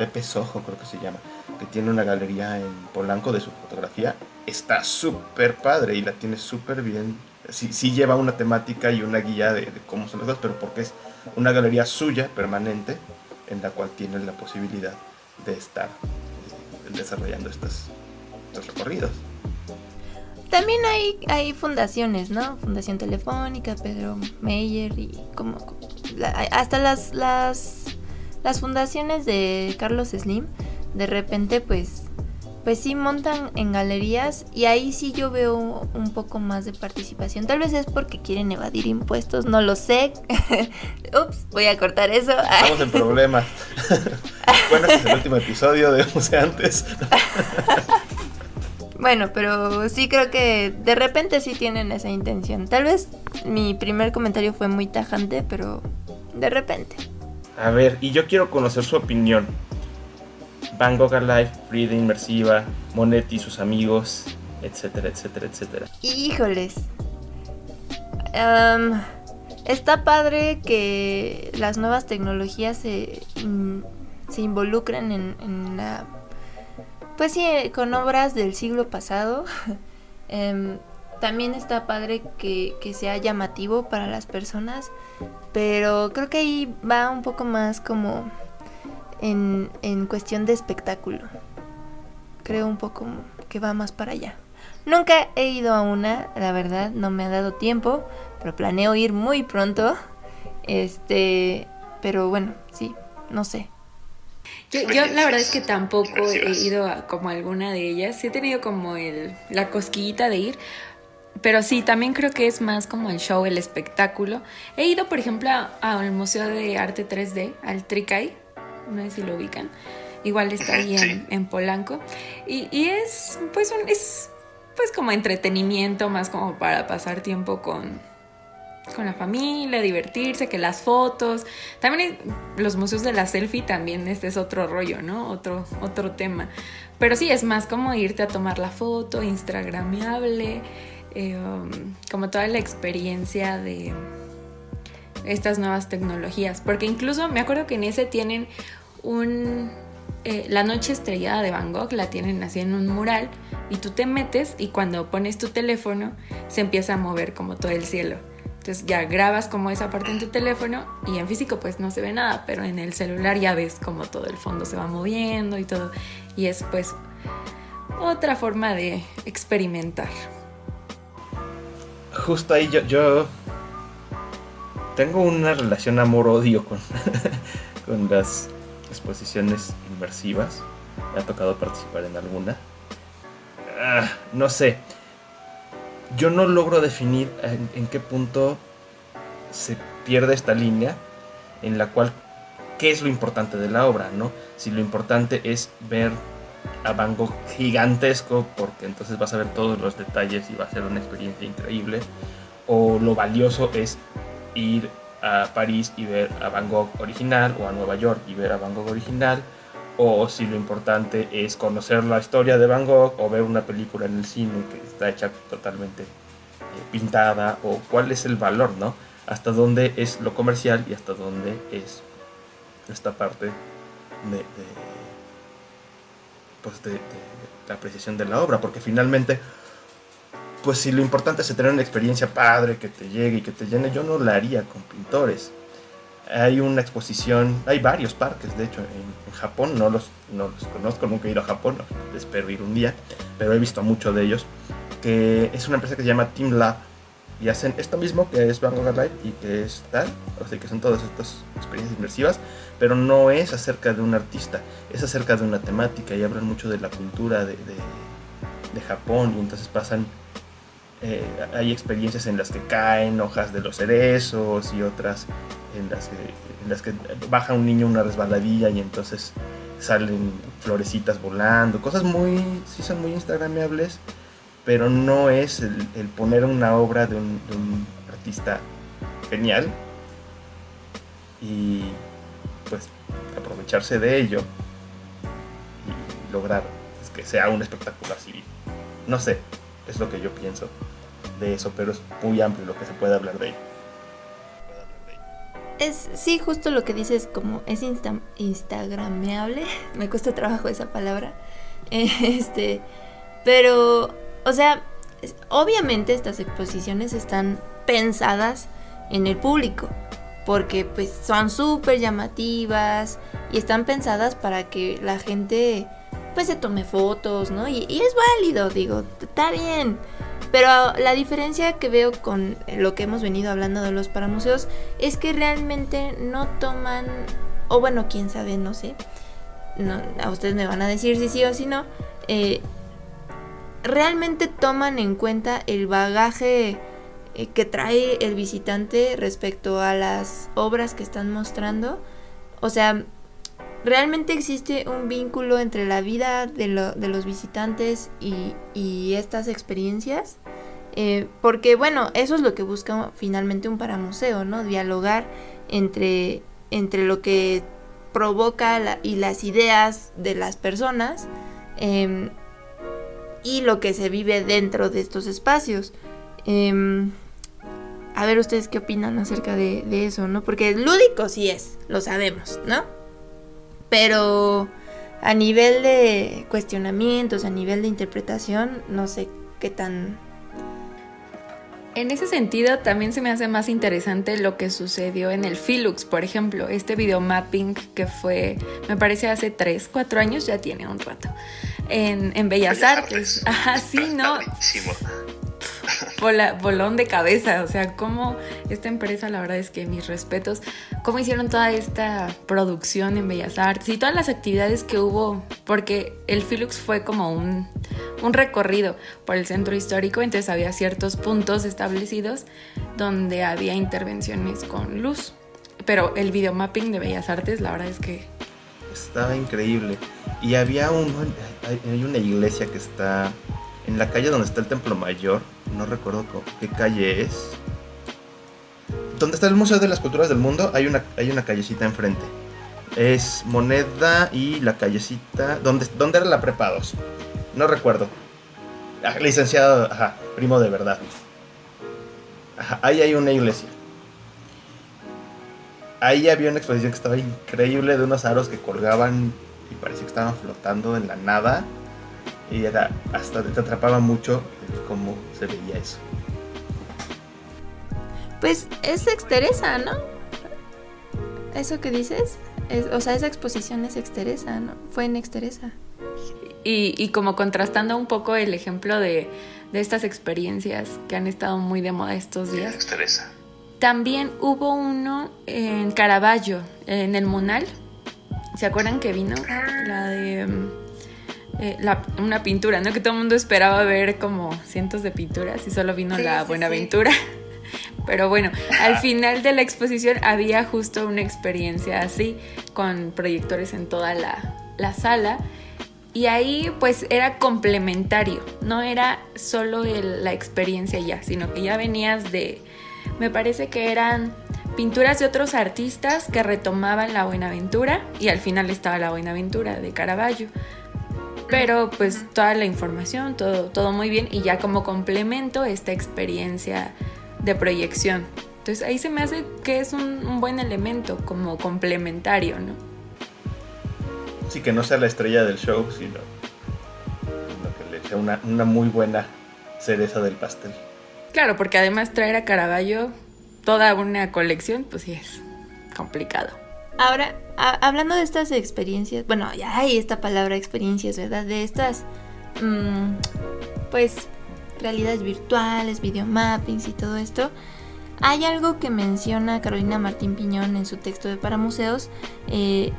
Pepe Sojo, creo que se llama, que tiene una galería en Polanco de su fotografía, está súper padre y la tiene súper bien. Sí, lleva una temática y una guía de, cómo son las cosas, pero porque es una galería suya, permanente, en la cual tiene la posibilidad de estar eh, desarrollando estos, recorridos. También hay, hay fundaciones, ¿no? Fundación Telefónica, Pedro Meyer y como, hasta las, las las fundaciones de Carlos Slim de repente pues pues sí montan en galerías y ahí sí yo veo un poco más de participación. Tal vez es porque quieren evadir impuestos, no lo sé. Ups, voy a cortar eso. Estamos en problemas. bueno, este es el último episodio de Museantes. Bueno, pero sí creo que de repente sí tienen esa intención. Tal vez mi primer comentario fue muy tajante, pero de repente. A ver, y yo quiero conocer su opinión. Gogh Alive, Frida Inmersiva, Monet y sus amigos, etcétera, etcétera, etcétera. Híjoles. está padre que las nuevas tecnologías se, se involucren en, la pues sí, con obras del siglo pasado. Em, también está padre que, sea llamativo para las personas, pero creo que ahí va un poco más como en, en cuestión de espectáculo. Creo un poco que va más para allá. Nunca he ido a una, la verdad, no me ha dado tiempo, pero planeo ir muy pronto. Este, pero bueno, sí, no sé. Yo, la verdad es que tampoco he ido a como alguna de ellas. Sí he tenido como el, la cosquillita de ir. Pero sí, también creo que es más como el show, el espectáculo. He ido, por ejemplo, al Museo de Arte 3D, al Tricay. No sé si lo ubican. Igual está ahí en, en Polanco. Y, y, es, pues, un, es pues como entretenimiento, más como para pasar tiempo con, con la familia, divertirse, que las fotos. También los museos de la selfie también este es otro rollo, ¿no? Otro, otro tema. Pero sí, es más como irte a tomar la foto, instagramiable, eh, um, como toda la experiencia de estas nuevas tecnologías. Porque incluso me acuerdo que en ese tienen un... Eh, la noche estrellada de Van Gogh la tienen así en un mural y tú te metes y cuando pones tu teléfono se empieza a mover como todo el cielo. Entonces ya grabas como esa parte en tu teléfono y en físico pues no se ve nada, pero en el celular ya ves como todo el fondo se va moviendo y todo. Y es pues otra forma de experimentar. Justo ahí yo, yo tengo una relación amor-odio con, con las exposiciones inmersivas. Me ha tocado participar en alguna. Ah, no sé yo no logro definir en, qué punto se pierde esta línea en la cual qué es lo importante de la obra, ¿no? Si lo importante es ver a Van Gogh gigantesco, porque entonces vas a ver todos los detalles y va a ser una experiencia increíble, o lo valioso es ir a París y ver a Van Gogh original, o a Nueva York y ver a Van Gogh original, o si lo importante es conocer la historia de Van Gogh o ver una película en el cine que está hecha totalmente eh, pintada o cuál es el valor, ¿no? Hasta dónde es lo comercial y hasta dónde es esta parte de, pues de, la apreciación de la obra, porque finalmente, pues si lo importante es tener una experiencia padre, que te llegue y que te llene, yo no la haría con pintores. Hay una exposición, hay varios parques, de hecho, en, Japón, no los, no los conozco, nunca he ido a Japón, espero ir un día, pero he visto mucho de ellos, que es una empresa que se llama Team Lab y hacen esto mismo que es Van Gogh Live y que es tal, sea, que son todas estas experiencias inmersivas, pero no es acerca de un artista, es acerca de una temática y hablan mucho de la cultura de, de, Japón y entonces pasan eh, hay experiencias en las que caen hojas de los cerezos y otras en las que, en las que baja un niño una resbaladilla y entonces salen florecitas volando, cosas muy, sí son muy instagramables, pero no es el, poner una obra de un, artista genial y pues aprovecharse de ello y lograr que sea un espectacular civil. No sé, es lo que yo pienso de eso, pero es muy amplio lo que se puede hablar de ello es, sí, justo lo que dices, como es insta instagrameable, me cuesta trabajo esa palabra, este, pero, o sea, obviamente estas exposiciones están pensadas en el público, porque pues son súper llamativas y están pensadas para que la gente pues se tome fotos, ¿no? Y, y es válido, digo, está bien. Pero la diferencia que veo con lo que hemos venido hablando de los paramuseos es que realmente no toman, o bueno, quién sabe, no sé, a ustedes me van a decir si sí o si no, eh, realmente toman en cuenta el bagaje eh, que trae el visitante respecto a las obras que están mostrando. O sea, ¿realmente existe un vínculo entre la vida de, los visitantes y, estas experiencias? Eh, porque bueno, eso es lo que busca finalmente un paramuseo, ¿no? Dialogar entre, entre lo que provoca y las ideas de las personas em, y lo que se vive dentro de estos espacios. Em, a ver ustedes qué opinan acerca de, de, eso, ¿no? Porque lúdico sí es, lo sabemos, ¿no? Pero a nivel de cuestionamientos, a nivel de interpretación, no sé qué tan en ese sentido, también se me hace más interesante lo que sucedió en el Filux, por ejemplo, este videomapping que fue, me parece hace 3, 4 años, ya tiene un rato, en, en Bellas, Artes. Ajá, sí, ¿no? Bolón de cabeza, o sea, cómo esta empresa, la verdad es que mis respetos, cómo hicieron toda esta producción en Bellas Artes y todas las actividades que hubo, porque el Filux fue como un, un recorrido por el centro histórico, entonces había ciertos puntos establecidos donde había intervenciones con luz. Pero el videomapping de Bellas Artes, la verdad es que... Estaba increíble. Y había un, hay una iglesia que está en la calle donde está el Templo Mayor, no recuerdo qué calle es. Donde está el Museo de las Culturas del Mundo, hay una, hay una callecita enfrente. Es Moneda y la callecita. ¿Dónde, dónde era la prepa No recuerdo. Ah, licenciado, ajá, primo de verdad. ahí hay una iglesia. Ahí había una exposición que estaba increíble de unos aros que colgaban y parecía que estaban flotando en la nada y era hasta te atrapaba mucho cómo se veía eso. Pues es exteresa, ¿no? Eso que dices, o sea, esa exposición es exteresa, ¿no? Fue en exteresa. Y, y como contrastando un poco el ejemplo de, de, estas experiencias que han estado muy de moda estos días. Exteresa. También hubo uno en Caravaggio, en el Munal. ¿Se acuerdan que vino? La de eh, una pintura, ¿no? Que todo el mundo esperaba ver como cientos de pinturas y solo vino la Buenaventura. Pero bueno, al final de la exposición había justo una experiencia así, con proyectores en toda la, sala. Y ahí pues era complementario, no era solo la experiencia ya, sino que ya venías de, me parece que eran pinturas de otros artistas que retomaban la Buenaventura y al final estaba la Buenaventura de Caravaggio pero pues toda la información, todo, todo muy bien y ya como complemento esta experiencia de proyección. Entonces ahí se me hace que es un, buen elemento como complementario, ¿no? Sí, que no sea la estrella del show, sino, que le sea una, una muy buena cereza del pastel. Claro, porque además traer a Caravaggio toda una colección, pues sí es complicado. Ahora, hablando de estas experiencias, bueno, ya hay esta palabra experiencias, ¿verdad? De estas, mm, pues, realidades virtuales, videomappings y todo esto. Hay algo que menciona Carolina Martín Piñón en su texto de Para Museos. Eh,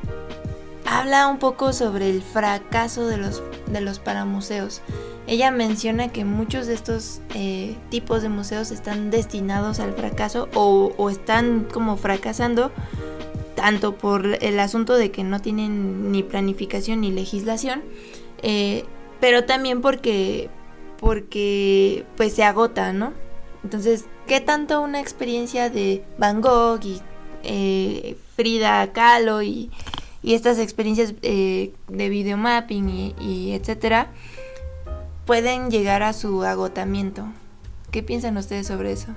habla un poco sobre el fracaso de los, de los paramuseos. Ella menciona que muchos de estos eh, tipos de museos están destinados al fracaso o, o están como fracasando tanto por el asunto de que no tienen ni planificación ni legislación, eh, pero también porque, porque pues se agota, ¿no? Entonces, ¿qué tanto una experiencia de Van Gogh y eh, Frida Kahlo y, estas experiencias eh, de videomapping y, y etcétera pueden llegar a su agotamiento? ¿Qué piensan ustedes sobre eso?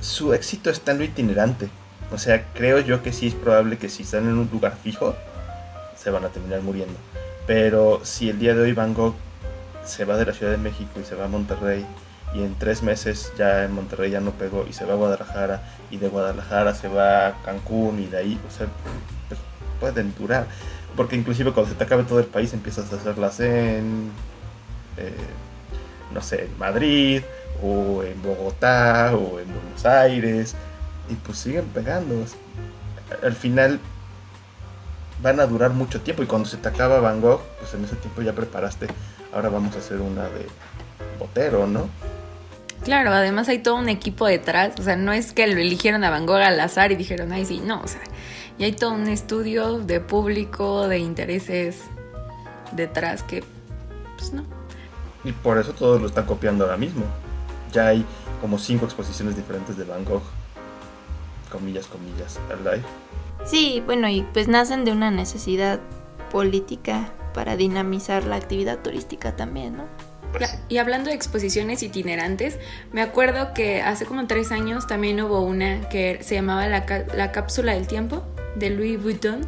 Su éxito está en lo itinerante. O sea, creo yo que sí es probable que si están en un lugar fijo, se van a terminar muriendo. Pero si el día de hoy Van Gogh se va de la Ciudad de México y se va a Monterrey, y en tres meses ya en Monterrey ya no pegó, y se va a Guadalajara, y de Guadalajara se va a Cancún, y de ahí, o sea, pues, pueden durar. Porque inclusive cuando se te acabe todo el país empiezas a hacerlas en, eh, no sé, en Madrid, o en Bogotá, o en Buenos Aires, y pues siguen pegando. Al final van a durar mucho tiempo y cuando se te acaba Van Gogh, pues en ese tiempo ya preparaste, ahora vamos a hacer una de Botero, ¿no? Claro, además hay todo un equipo detrás, o sea, no es que lo eligieron a Van Gogh al azar y dijeron, ay, sí, no, o sea, y hay todo un estudio de público, de intereses detrás que, pues no. Y por eso todos lo están copiando ahora mismo. Ya hay como cinco exposiciones diferentes de Van Gogh, comillas, comillas, al live. Sí, bueno, y pues nacen de una necesidad política para dinamizar la actividad turística también, ¿no? Y hablando de exposiciones itinerantes, me acuerdo que hace como tres años también hubo una que se llamaba La, la Cápsula del Tiempo de Louis Vuitton,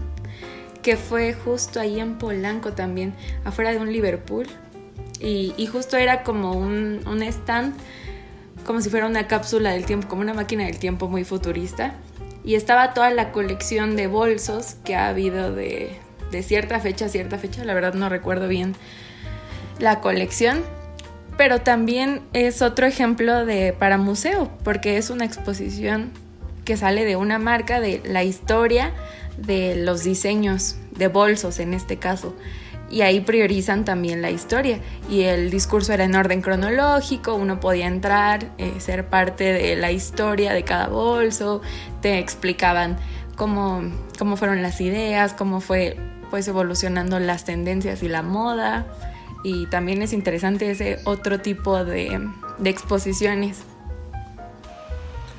que fue justo ahí en Polanco también, afuera de un Liverpool. Y, y justo era como un, un stand, como si fuera una cápsula del tiempo, como una máquina del tiempo muy futurista. Y estaba toda la colección de bolsos que ha habido de, de cierta fecha a cierta fecha, la verdad no recuerdo bien la colección, pero también es otro ejemplo de para museo, porque es una exposición que sale de una marca de la historia de los diseños de bolsos en este caso. Y ahí priorizan también la historia. Y el discurso era en orden cronológico, uno podía entrar, eh, ser parte de la historia de cada bolso, te explicaban cómo, cómo fueron las ideas, cómo fue pues evolucionando las tendencias y la moda y también es interesante ese otro tipo de, exposiciones.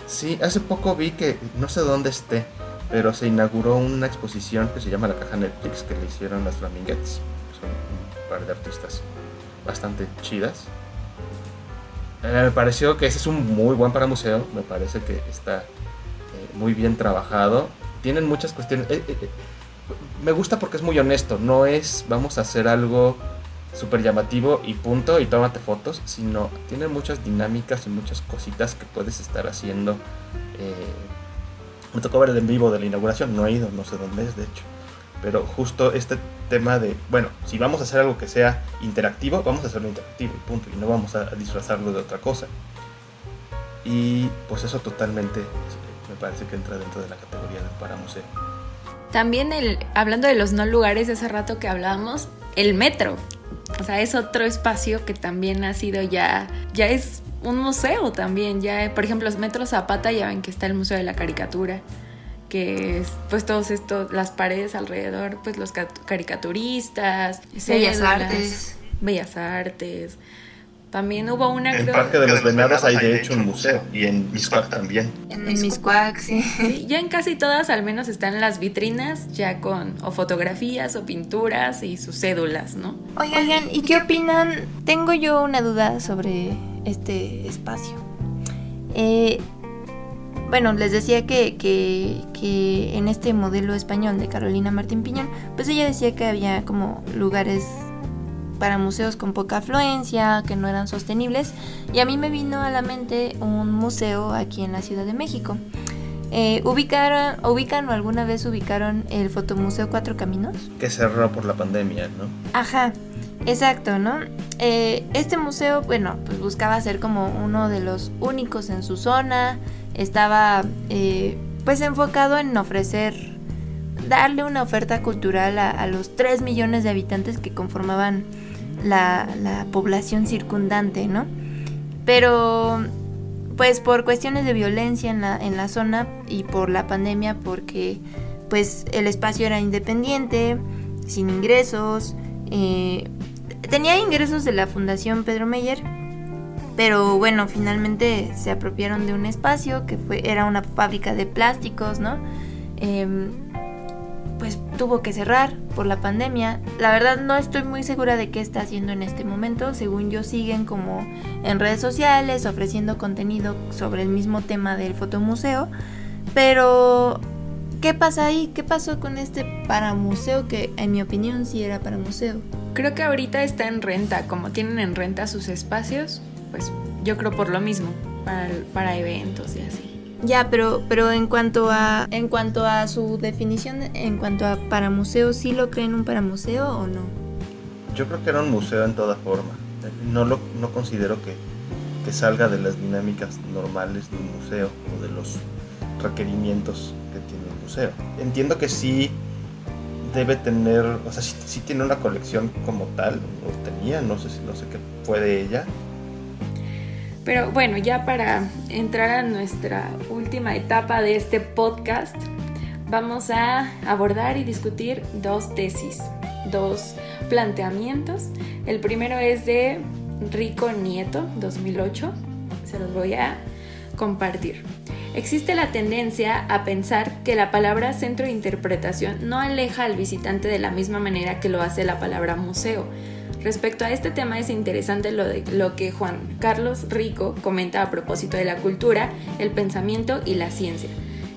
Sí, hace poco vi que, no sé dónde esté, pero se inauguró una exposición que se llama La Caja Netflix que le hicieron las Flaminguettes. Par de artistas bastante chidas. Eh, me pareció que ese es un muy buen para museo, me parece que está eh, muy bien trabajado. Tienen muchas cuestiones. Eh, me gusta porque es muy honesto, no es vamos a hacer algo súper llamativo y punto y tómate fotos, sino tiene muchas dinámicas y muchas cositas que puedes estar haciendo. Eh, me tocó ver el en vivo de la inauguración, no he ido, no sé dónde es de hecho. Pero justo este tema de, bueno, si vamos a hacer algo que sea interactivo, vamos a hacerlo interactivo y punto, y no vamos a disfrazarlo de otra cosa. Y pues eso totalmente me parece que entra dentro de la categoría del para museo. También el, hablando de los no lugares, hace rato que hablábamos, el metro. O sea, es otro espacio que también ha sido ya, ya es un museo también. Ya, por ejemplo, los Metro Zapata ya ven que está el Museo de la Caricatura, que es pues todos estos, las paredes alrededor, pues los caricaturistas, Bellas Artes. Bellas Artes. También hubo una... En el Parque de los Venados hay de hecho un museo y en Miscuac también. En Miscuac, sí. Ya en casi todas al menos están las vitrinas ya con o fotografías o pinturas y sus cédulas, ¿no? Oigan, ¿y qué opinan? Tengo yo una duda sobre este espacio. Eh, bueno, les decía que, que, que en este modelo español de Carolina Martín Piñón, pues ella decía que había como lugares para museos con poca afluencia, que no eran sostenibles, y a mí me vino a la mente un museo aquí en la Ciudad de México. Eh, ¿ubicaron, ¿Ubican o alguna vez ubicaron el Fotomuseo Cuatro Caminos? Que cerró por la pandemia, ¿no? Ajá, exacto, ¿no? Eh, este museo, bueno, pues buscaba ser como uno de los únicos en su zona, estaba eh, pues enfocado en ofrecer, darle una oferta cultural a, los 3 millones de habitantes que conformaban la, población circundante, ¿no? Pero pues por cuestiones de violencia en la, en la zona y por la pandemia, porque pues el espacio era independiente, sin ingresos, eh, tenía ingresos de la Fundación Pedro Meyer, pero bueno, finalmente se apropiaron de un espacio que fue, era una fábrica de plásticos, ¿no? Em, pues tuvo que cerrar por la pandemia. La verdad no estoy muy segura de qué está haciendo en este momento. Según yo siguen como en redes sociales ofreciendo contenido sobre el mismo tema del fotomuseo. Pero, ¿qué pasa ahí? ¿Qué pasó con este paramuseo que en mi opinión sí era para museo? Creo que ahorita está en renta. Como tienen en renta sus espacios, pues yo creo por lo mismo, para, para eventos y así. Ya, pero, pero en cuanto a en cuanto a su definición, en cuanto a para museo, ¿sí lo creen un para museo o no? Yo creo que era un museo en toda forma. No lo no considero que, que salga de las dinámicas normales de un museo o de los requerimientos que tiene un museo. Entiendo que sí debe tener, o sea, sí, tiene una colección como tal, o tenía, no sé si no sé qué fue de ella, pero bueno, ya para entrar a nuestra última etapa de este podcast, vamos a abordar y discutir dos tesis, dos planteamientos. El primero es de Rico Nieto, 2008. Se los voy a compartir. Existe la tendencia a pensar que la palabra centro de interpretación no aleja al visitante de la misma manera que lo hace la palabra museo. Respecto a este tema es interesante lo, que Juan Carlos Rico comenta a propósito de la cultura, el pensamiento y la ciencia.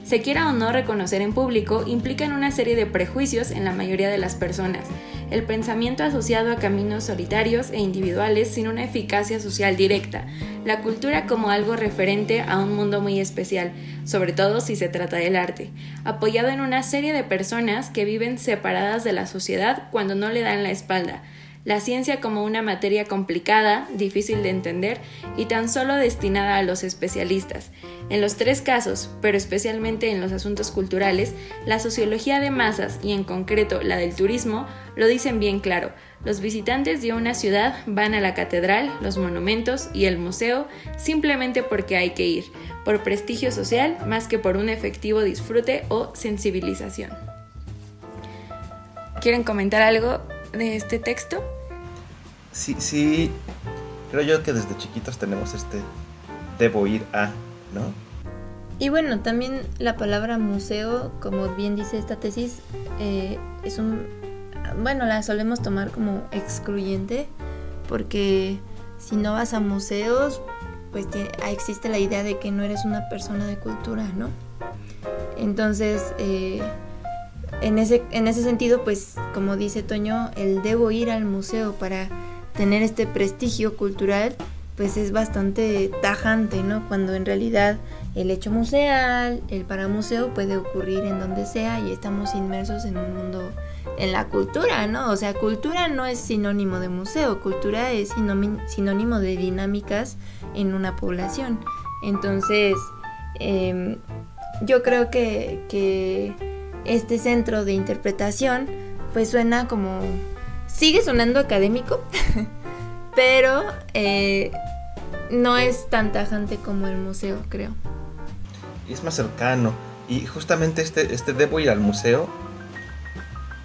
Se quiera o no reconocer en público implican una serie de prejuicios en la mayoría de las personas. El pensamiento asociado a caminos solitarios e individuales sin una eficacia social directa. La cultura como algo referente a un mundo muy especial, sobre todo si se trata del arte. Apoyado en una serie de personas que viven separadas de la sociedad cuando no le dan la espalda la ciencia como una materia complicada, difícil de entender y tan solo destinada a los especialistas. En los tres casos, pero especialmente en los asuntos culturales, la sociología de masas y en concreto la del turismo lo dicen bien claro. Los visitantes de una ciudad van a la catedral, los monumentos y el museo simplemente porque hay que ir, por prestigio social más que por un efectivo disfrute o sensibilización. ¿Quieren comentar algo? De este texto? Sí, sí, creo yo que desde chiquitos tenemos este debo ir a, ¿no? Y bueno, también la palabra museo, como bien dice esta tesis, eh, es un, bueno, la solemos tomar como excluyente, porque si no vas a museos, pues existe la idea de que no eres una persona de cultura, ¿no? Entonces, eh, en ese, en ese sentido, pues como dice Toño, el debo ir al museo para tener este prestigio cultural, pues es bastante tajante, ¿no? Cuando en realidad el hecho museal, el paramuseo puede ocurrir en donde sea y estamos inmersos en un mundo, en la cultura, ¿no? O sea, cultura no es sinónimo de museo, cultura es sinónimo de dinámicas en una población. Entonces, em, yo creo que, que este centro de interpretación pues suena como... sigue sonando académico, pero eh, no es tan tajante como el museo, creo. Es más cercano. Y justamente este, este debo ir al museo,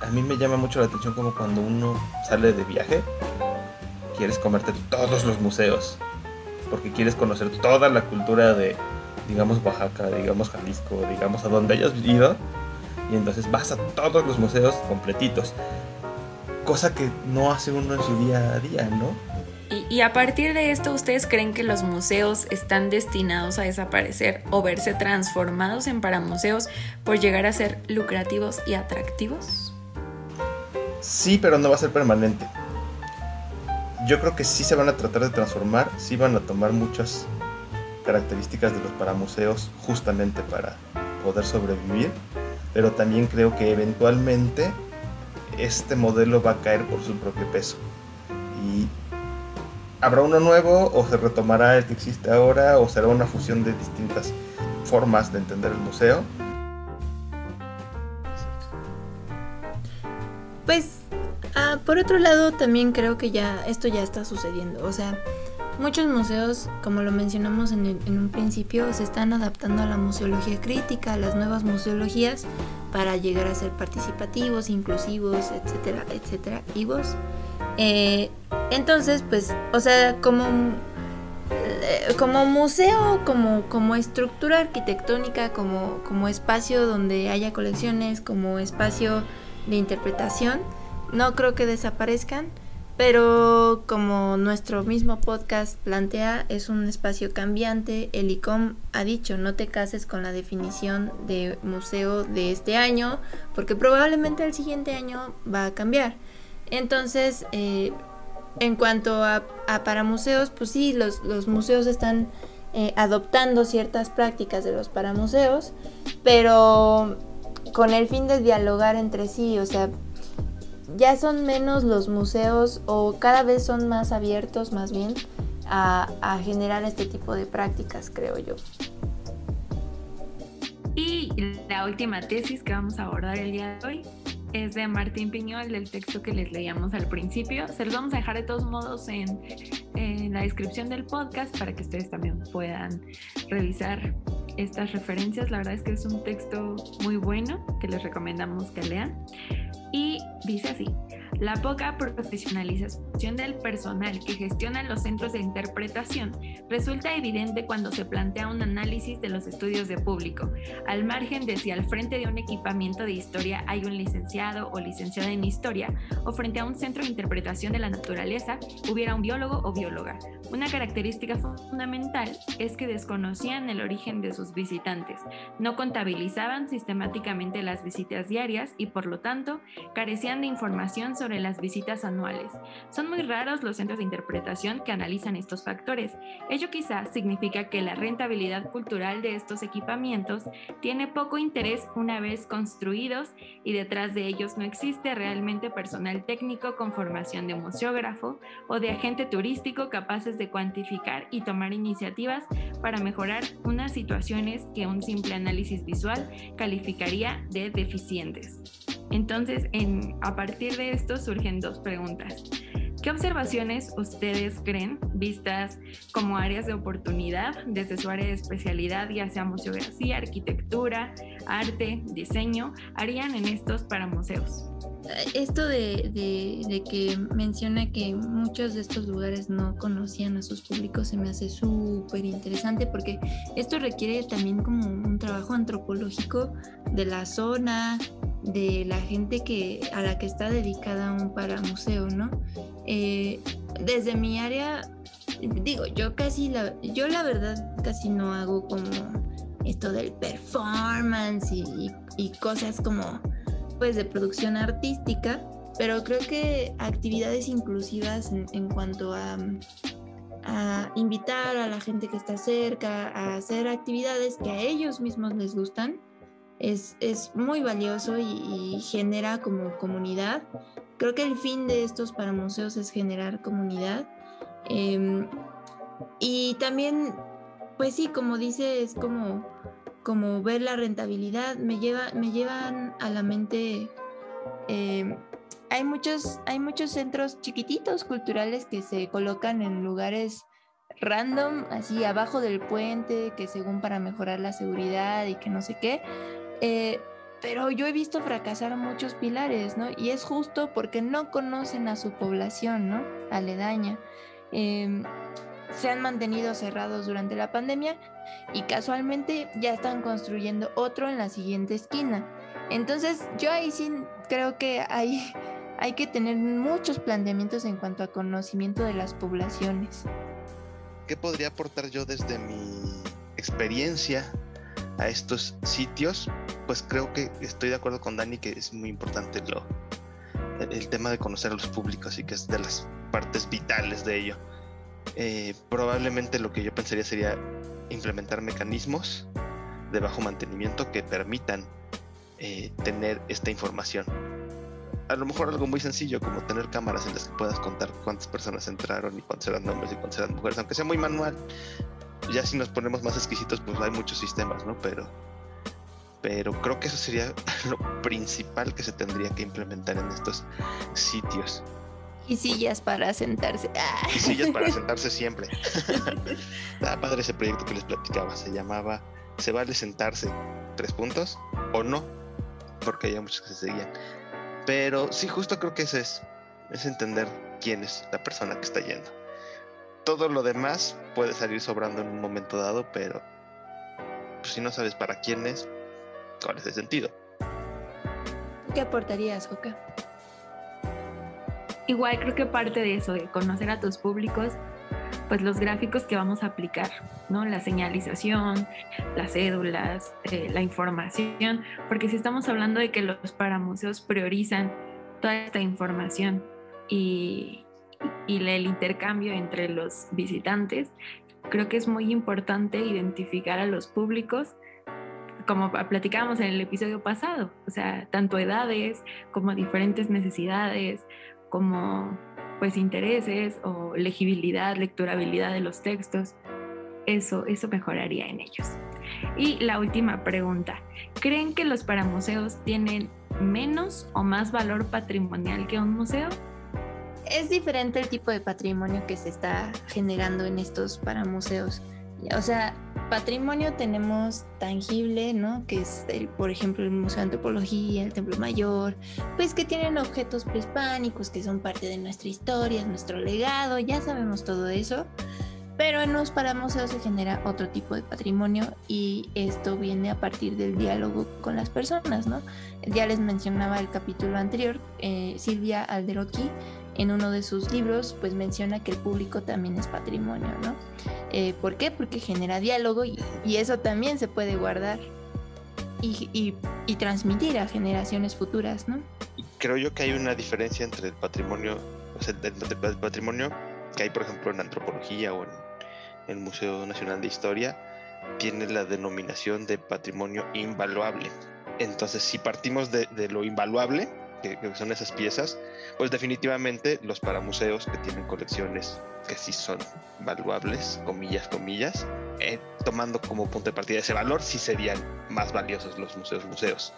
a mí me llama mucho la atención como cuando uno sale de viaje, quieres comerte todos los museos, porque quieres conocer toda la cultura de, digamos, Oaxaca, digamos, Jalisco, digamos, a donde hayas ido y entonces vas a todos los museos completitos. Cosa que no hace uno en su día a día, ¿no? Y, a partir de esto, ¿ustedes creen que los museos están destinados a desaparecer o verse transformados en paramuseos por llegar a ser lucrativos y atractivos? Sí, pero no va a ser permanente. Yo creo que sí se van a tratar de transformar, sí van a tomar muchas características de los paramuseos justamente para poder sobrevivir pero también creo que eventualmente este modelo va a caer por su propio peso. Y habrá uno nuevo o se retomará el que existe ahora o será una fusión de distintas formas de entender el museo. Pues, ah, por otro lado, también creo que ya esto ya está sucediendo. O sea, Muchos museos, como lo mencionamos en, un principio, se están adaptando a la museología crítica, a las nuevas museologías, para llegar a ser participativos, inclusivos, etcétera, etcétera, y vos. Eh, entonces, pues, o sea, como, eh, como museo, como, como estructura arquitectónica, como, como espacio donde haya colecciones, como espacio de interpretación, no creo que desaparezcan pero como nuestro mismo podcast plantea, es un espacio cambiante. El ICOM ha dicho, no te cases con la definición de museo de este año, porque probablemente el siguiente año va a cambiar. Entonces, eh, en cuanto a, para museos, pues sí, los, los museos están eh, adoptando ciertas prácticas de los paramuseos, pero con el fin de dialogar entre sí, o sea, ya son menos los museos o cada vez son más abiertos más bien a, generar este tipo de prácticas, creo yo. Y la última tesis que vamos a abordar el día de hoy es de Martín Piñol, del texto que les leíamos al principio. Se los vamos a dejar de todos modos en, la descripción del podcast para que ustedes también puedan revisar estas referencias. La verdad es que es un texto muy bueno que les recomendamos que lean. Y dice así, la poca profesionalización del personal que gestiona los centros de interpretación resulta evidente cuando se plantea un análisis de los estudios de público, al margen de si al frente de un equipamiento de historia hay un licenciado o licenciada en historia, o frente a un centro de interpretación de la naturaleza hubiera un biólogo o bióloga. Una característica fundamental es que desconocían el origen de sus visitantes, no contabilizaban sistemáticamente las visitas diarias y por lo tanto carecían de información sobre las visitas anuales. Son muy raros los centros de interpretación que analizan estos factores. Ello quizás significa que la rentabilidad cultural de estos equipamientos tiene poco interés una vez construidos y detrás de ellos no existe realmente personal técnico con formación de museógrafo o de agente turístico capaces de cuantificar y tomar iniciativas para mejorar unas situaciones que un simple análisis visual calificaría de deficientes. Entonces, a partir de esto surgen dos preguntas. ¿Qué observaciones ustedes creen, vistas como áreas de oportunidad desde su área de especialidad, ya sea museografía, arquitectura, arte, diseño, harían en estos para museos? Esto de, de, que menciona que muchos de estos lugares no conocían a sus públicos se me hace súper interesante porque esto requiere también como un trabajo antropológico de la zona, de la gente que, a la que está dedicada un paramuseo, ¿no? Eh, desde mi área, digo, yo casi, la, yo la verdad casi no hago como esto del performance y, cosas como, pues, de producción artística, pero creo que actividades inclusivas en, cuanto a, a invitar a la gente que está cerca a hacer actividades que a ellos mismos les gustan, es, muy valioso y, genera como comunidad. Creo que el fin de estos para museos es generar comunidad. Em, y también, pues sí, como dice, es como, como ver la rentabilidad. Me, lleva, me llevan a la mente... Em, hay muchos, hay muchos centros chiquititos culturales que se colocan en lugares random, así abajo del puente, que según para mejorar la seguridad y que no sé qué, eh, pero yo he visto fracasar muchos pilares, ¿no? Y es justo porque no conocen a su población, ¿no? Aledaña. Em, se han mantenido cerrados durante la pandemia y casualmente ya están construyendo otro en la siguiente esquina. Entonces yo ahí sí creo que hay, hay que tener muchos planteamientos en cuanto a conocimiento de las poblaciones. ¿Qué podría aportar yo desde mi experiencia a estos sitios, pues creo que estoy de acuerdo con Dani que es muy importante lo, el, tema de conocer a los públicos y que es de las partes vitales de ello. Eh, probablemente lo que yo pensaría sería implementar mecanismos de bajo mantenimiento que permitan eh, tener esta información. A lo mejor algo muy sencillo como tener cámaras en las que puedas contar cuántas personas entraron y cuántos eran hombres y cuántas eran mujeres, aunque sea muy manual, ya si nos ponemos más exquisitos, pues hay muchos sistemas, ¿no? Pero, pero creo que eso sería lo principal que se tendría que implementar en estos sitios. Y sillas para sentarse. Y sillas para sentarse siempre. Estaba padre ese proyecto que les platicaba. Se llamaba Se vale sentarse. Tres puntos o no. Porque hay muchos que se seguían. Pero sí, justo creo que ese es. Es entender quién es la persona que está yendo todo lo demás puede salir sobrando en un momento dado, pero pues, si no sabes para quién es, ¿cuál es el sentido? ¿Qué aportarías, Joca? Igual creo que parte de eso, de conocer a tus públicos, pues los gráficos que vamos a aplicar, ¿no? La señalización, las cédulas, eh, la información, porque si estamos hablando de que los paramuseos priorizan toda esta información y, y el intercambio entre los visitantes, creo que es muy importante identificar a los públicos, como platicábamos en el episodio pasado, o sea, tanto edades como diferentes necesidades, como pues intereses o legibilidad, lecturabilidad de los textos. Eso, eso mejoraría en ellos. Y la última pregunta, ¿creen que los paramuseos tienen menos o más valor patrimonial que un museo? Es diferente el tipo de patrimonio que se está generando en estos para museos. O sea, patrimonio tenemos tangible, ¿no? Que es, el, por ejemplo, el Museo de Antropología, el Templo Mayor, pues que tienen objetos prehispánicos que son parte de nuestra historia, nuestro legado, ya sabemos todo eso. Pero en los paramuseos se genera otro tipo de patrimonio y esto viene a partir del diálogo con las personas, ¿no? Ya les mencionaba el capítulo anterior, eh, Silvia Alderoqui en uno de sus libros pues menciona que el público también es patrimonio, ¿no? Eh, ¿Por qué? Porque genera diálogo y, eso también se puede guardar y, y, transmitir a generaciones futuras, ¿no? Creo yo que hay una diferencia entre el patrimonio, o sea, el, patrimonio que hay, por ejemplo, en antropología o en el Museo Nacional de Historia, tiene la denominación de patrimonio invaluable. Entonces, si partimos de, de lo invaluable, que, son esas piezas, pues definitivamente los paramuseos que tienen colecciones que sí son valuables, comillas, comillas, eh, tomando como punto de partida ese valor, sí serían más valiosos los museos, museos.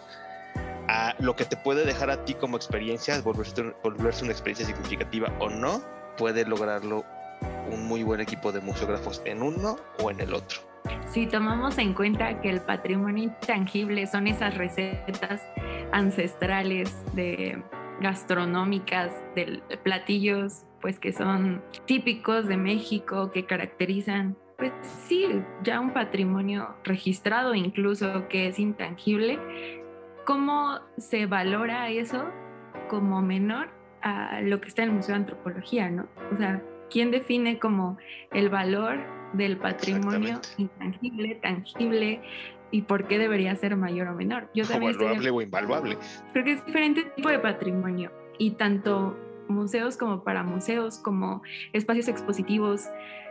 Lo que te puede dejar a ti como experiencia, volverse, volverse una experiencia significativa o no, puede lograrlo un muy buen equipo de museógrafos en uno o en el otro. Si tomamos en cuenta que el patrimonio intangible son esas recetas ancestrales de gastronómicas de platillos pues que son típicos de México que caracterizan pues sí ya un patrimonio registrado incluso que es intangible. Cómo se valora eso como menor a lo que está en el Museo de Antropología no o sea quién define como el valor del patrimonio intangible, tangible y por qué debería ser mayor o menor. Yo también o invaluable. Creo que es diferente tipo de patrimonio y tanto museos como para museos, como espacios expositivos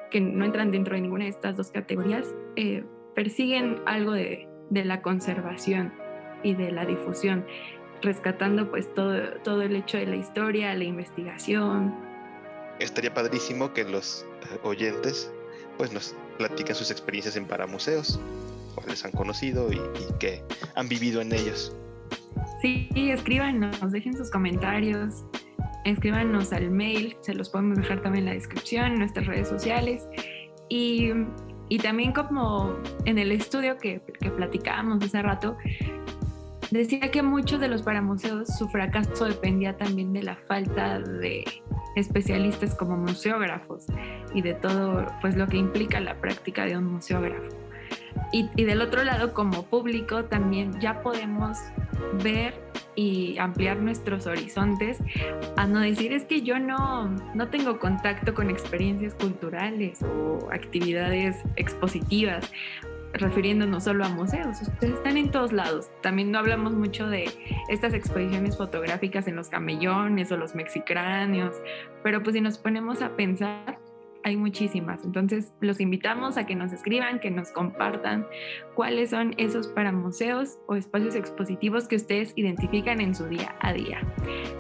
que no entran dentro de ninguna de estas dos categorías, eh, persiguen algo de, de, la conservación y de la difusión, rescatando pues todo, todo el hecho de la historia, la investigación. Estaría padrísimo que los eh, oyentes pues nos platican sus experiencias en paramuseos, cuáles han conocido y, qué han vivido en ellos. Sí, escríbanos, dejen sus comentarios, escríbanos al mail, se los podemos dejar también en la descripción, en nuestras redes sociales. Y, y también como en el estudio que, que platicábamos hace rato, decía que muchos de los paramuseos su fracaso dependía también de la falta de especialistas como museógrafos y de todo pues lo que implica la práctica de un museógrafo. Y, y, del otro lado, como público, también ya podemos ver y ampliar nuestros horizontes a no decir es que yo no, no tengo contacto con experiencias culturales o actividades expositivas refiriéndonos solo a museos, ustedes están en todos lados. También no hablamos mucho de estas exposiciones fotográficas en los camellones o los mexicráneos, pero pues si nos ponemos a pensar, hay muchísimas. Entonces los invitamos a que nos escriban, que nos compartan cuáles son esos para museos o espacios expositivos que ustedes identifican en su día a día.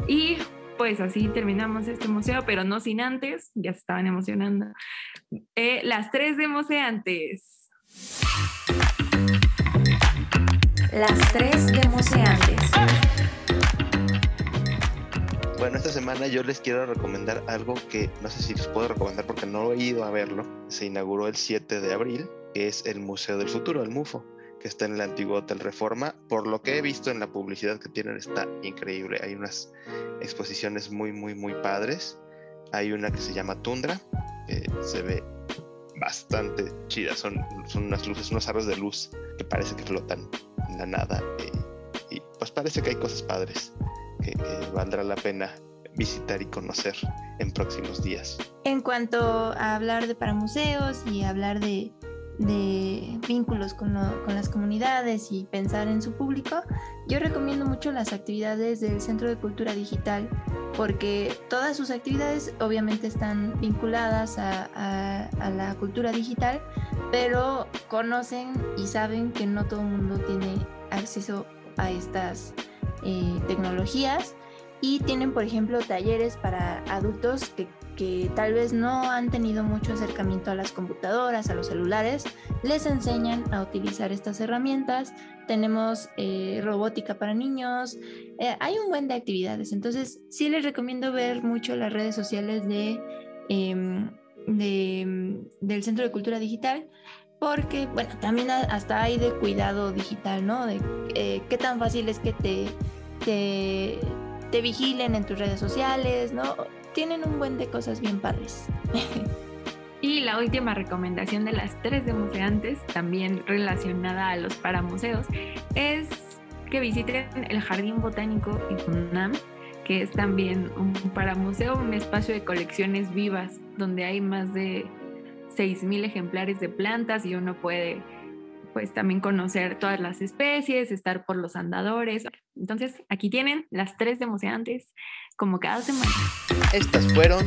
Y pues así terminamos este museo, pero no sin antes, ya se estaban emocionando, eh, las tres de museantes. Las tres demoseantes. Bueno, esta semana yo les quiero recomendar algo que no sé si les puedo recomendar porque no he ido a verlo. Se inauguró el 7 de abril, que es el Museo del Futuro, el MUFO, que está en el antiguo Hotel Reforma. Por lo que he visto en la publicidad que tienen, está increíble. Hay unas exposiciones muy, muy, muy padres. Hay una que se llama Tundra, que se ve bastante chidas. Son, son unas luces, unos aros de luz que parece que flotan en la nada. Eh, y pues parece que hay cosas padres que, valdrá la pena visitar y conocer en próximos días. En cuanto a hablar de paramuseos y hablar de, de vínculos con, con, las comunidades y pensar en su público, yo recomiendo mucho las actividades del Centro de Cultura Digital porque todas sus actividades obviamente están vinculadas a, la cultura digital, pero conocen y saben que no todo el mundo tiene acceso a estas tecnologías y tienen, por ejemplo, talleres para adultos que tal vez no han tenido mucho acercamiento a las computadoras, a los celulares, les enseñan a utilizar estas herramientas. Tenemos eh, robótica para niños, eh, hay un buen de actividades. Entonces, sí les recomiendo ver mucho las redes sociales de, em, del Centro de Cultura Digital porque, bueno, también hasta hay de cuidado digital, ¿no? De eh, qué tan fácil es que te, te, te vigilen en tus redes sociales, ¿no? Tienen un buen de cosas bien padres. Y la última recomendación de las tres de museantes, también relacionada a los paramuseos, es que visiten el Jardín Botánico IFUNAM, que es también un paramuseo, un espacio de colecciones vivas, donde hay más de 6.000 ejemplares de plantas y uno puede pues también conocer todas las especies, estar por los andadores. Entonces, aquí tienen las tres de museantes, como cada semana. Estas fueron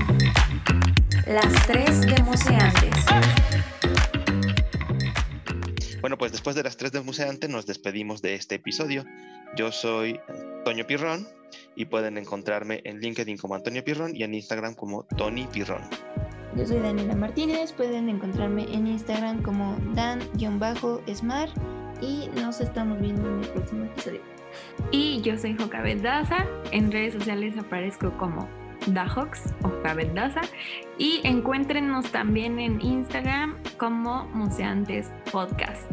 las tres demuseantes. Bueno, pues después de las tres demuseantes nos despedimos de este episodio. Yo soy Toño Pirrón y pueden encontrarme en LinkedIn como Antonio Pirrón y en Instagram como Tony Pirrón. Yo soy Daniela Martínez, pueden encontrarme en Instagram como dan-smart y nos estamos viendo en el próximo episodio. Y yo soy Joca Daza, en redes sociales aparezco como Dahox o Cabeldaza y encuéntrenos también en Instagram como Museantes Podcast.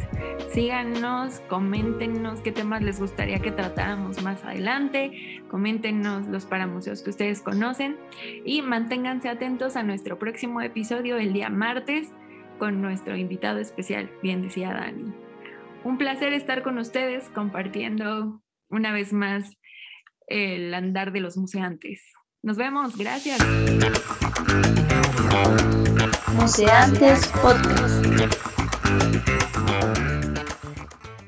Síganos, coméntenos qué temas les gustaría que tratáramos más adelante, coméntenos los paramuseos que ustedes conocen y manténganse atentos a nuestro próximo episodio el día martes con nuestro invitado especial, bien decía Dani. Un placer estar con ustedes compartiendo una vez más el andar de los museantes. Nos vemos, gracias. Museantes Podcast.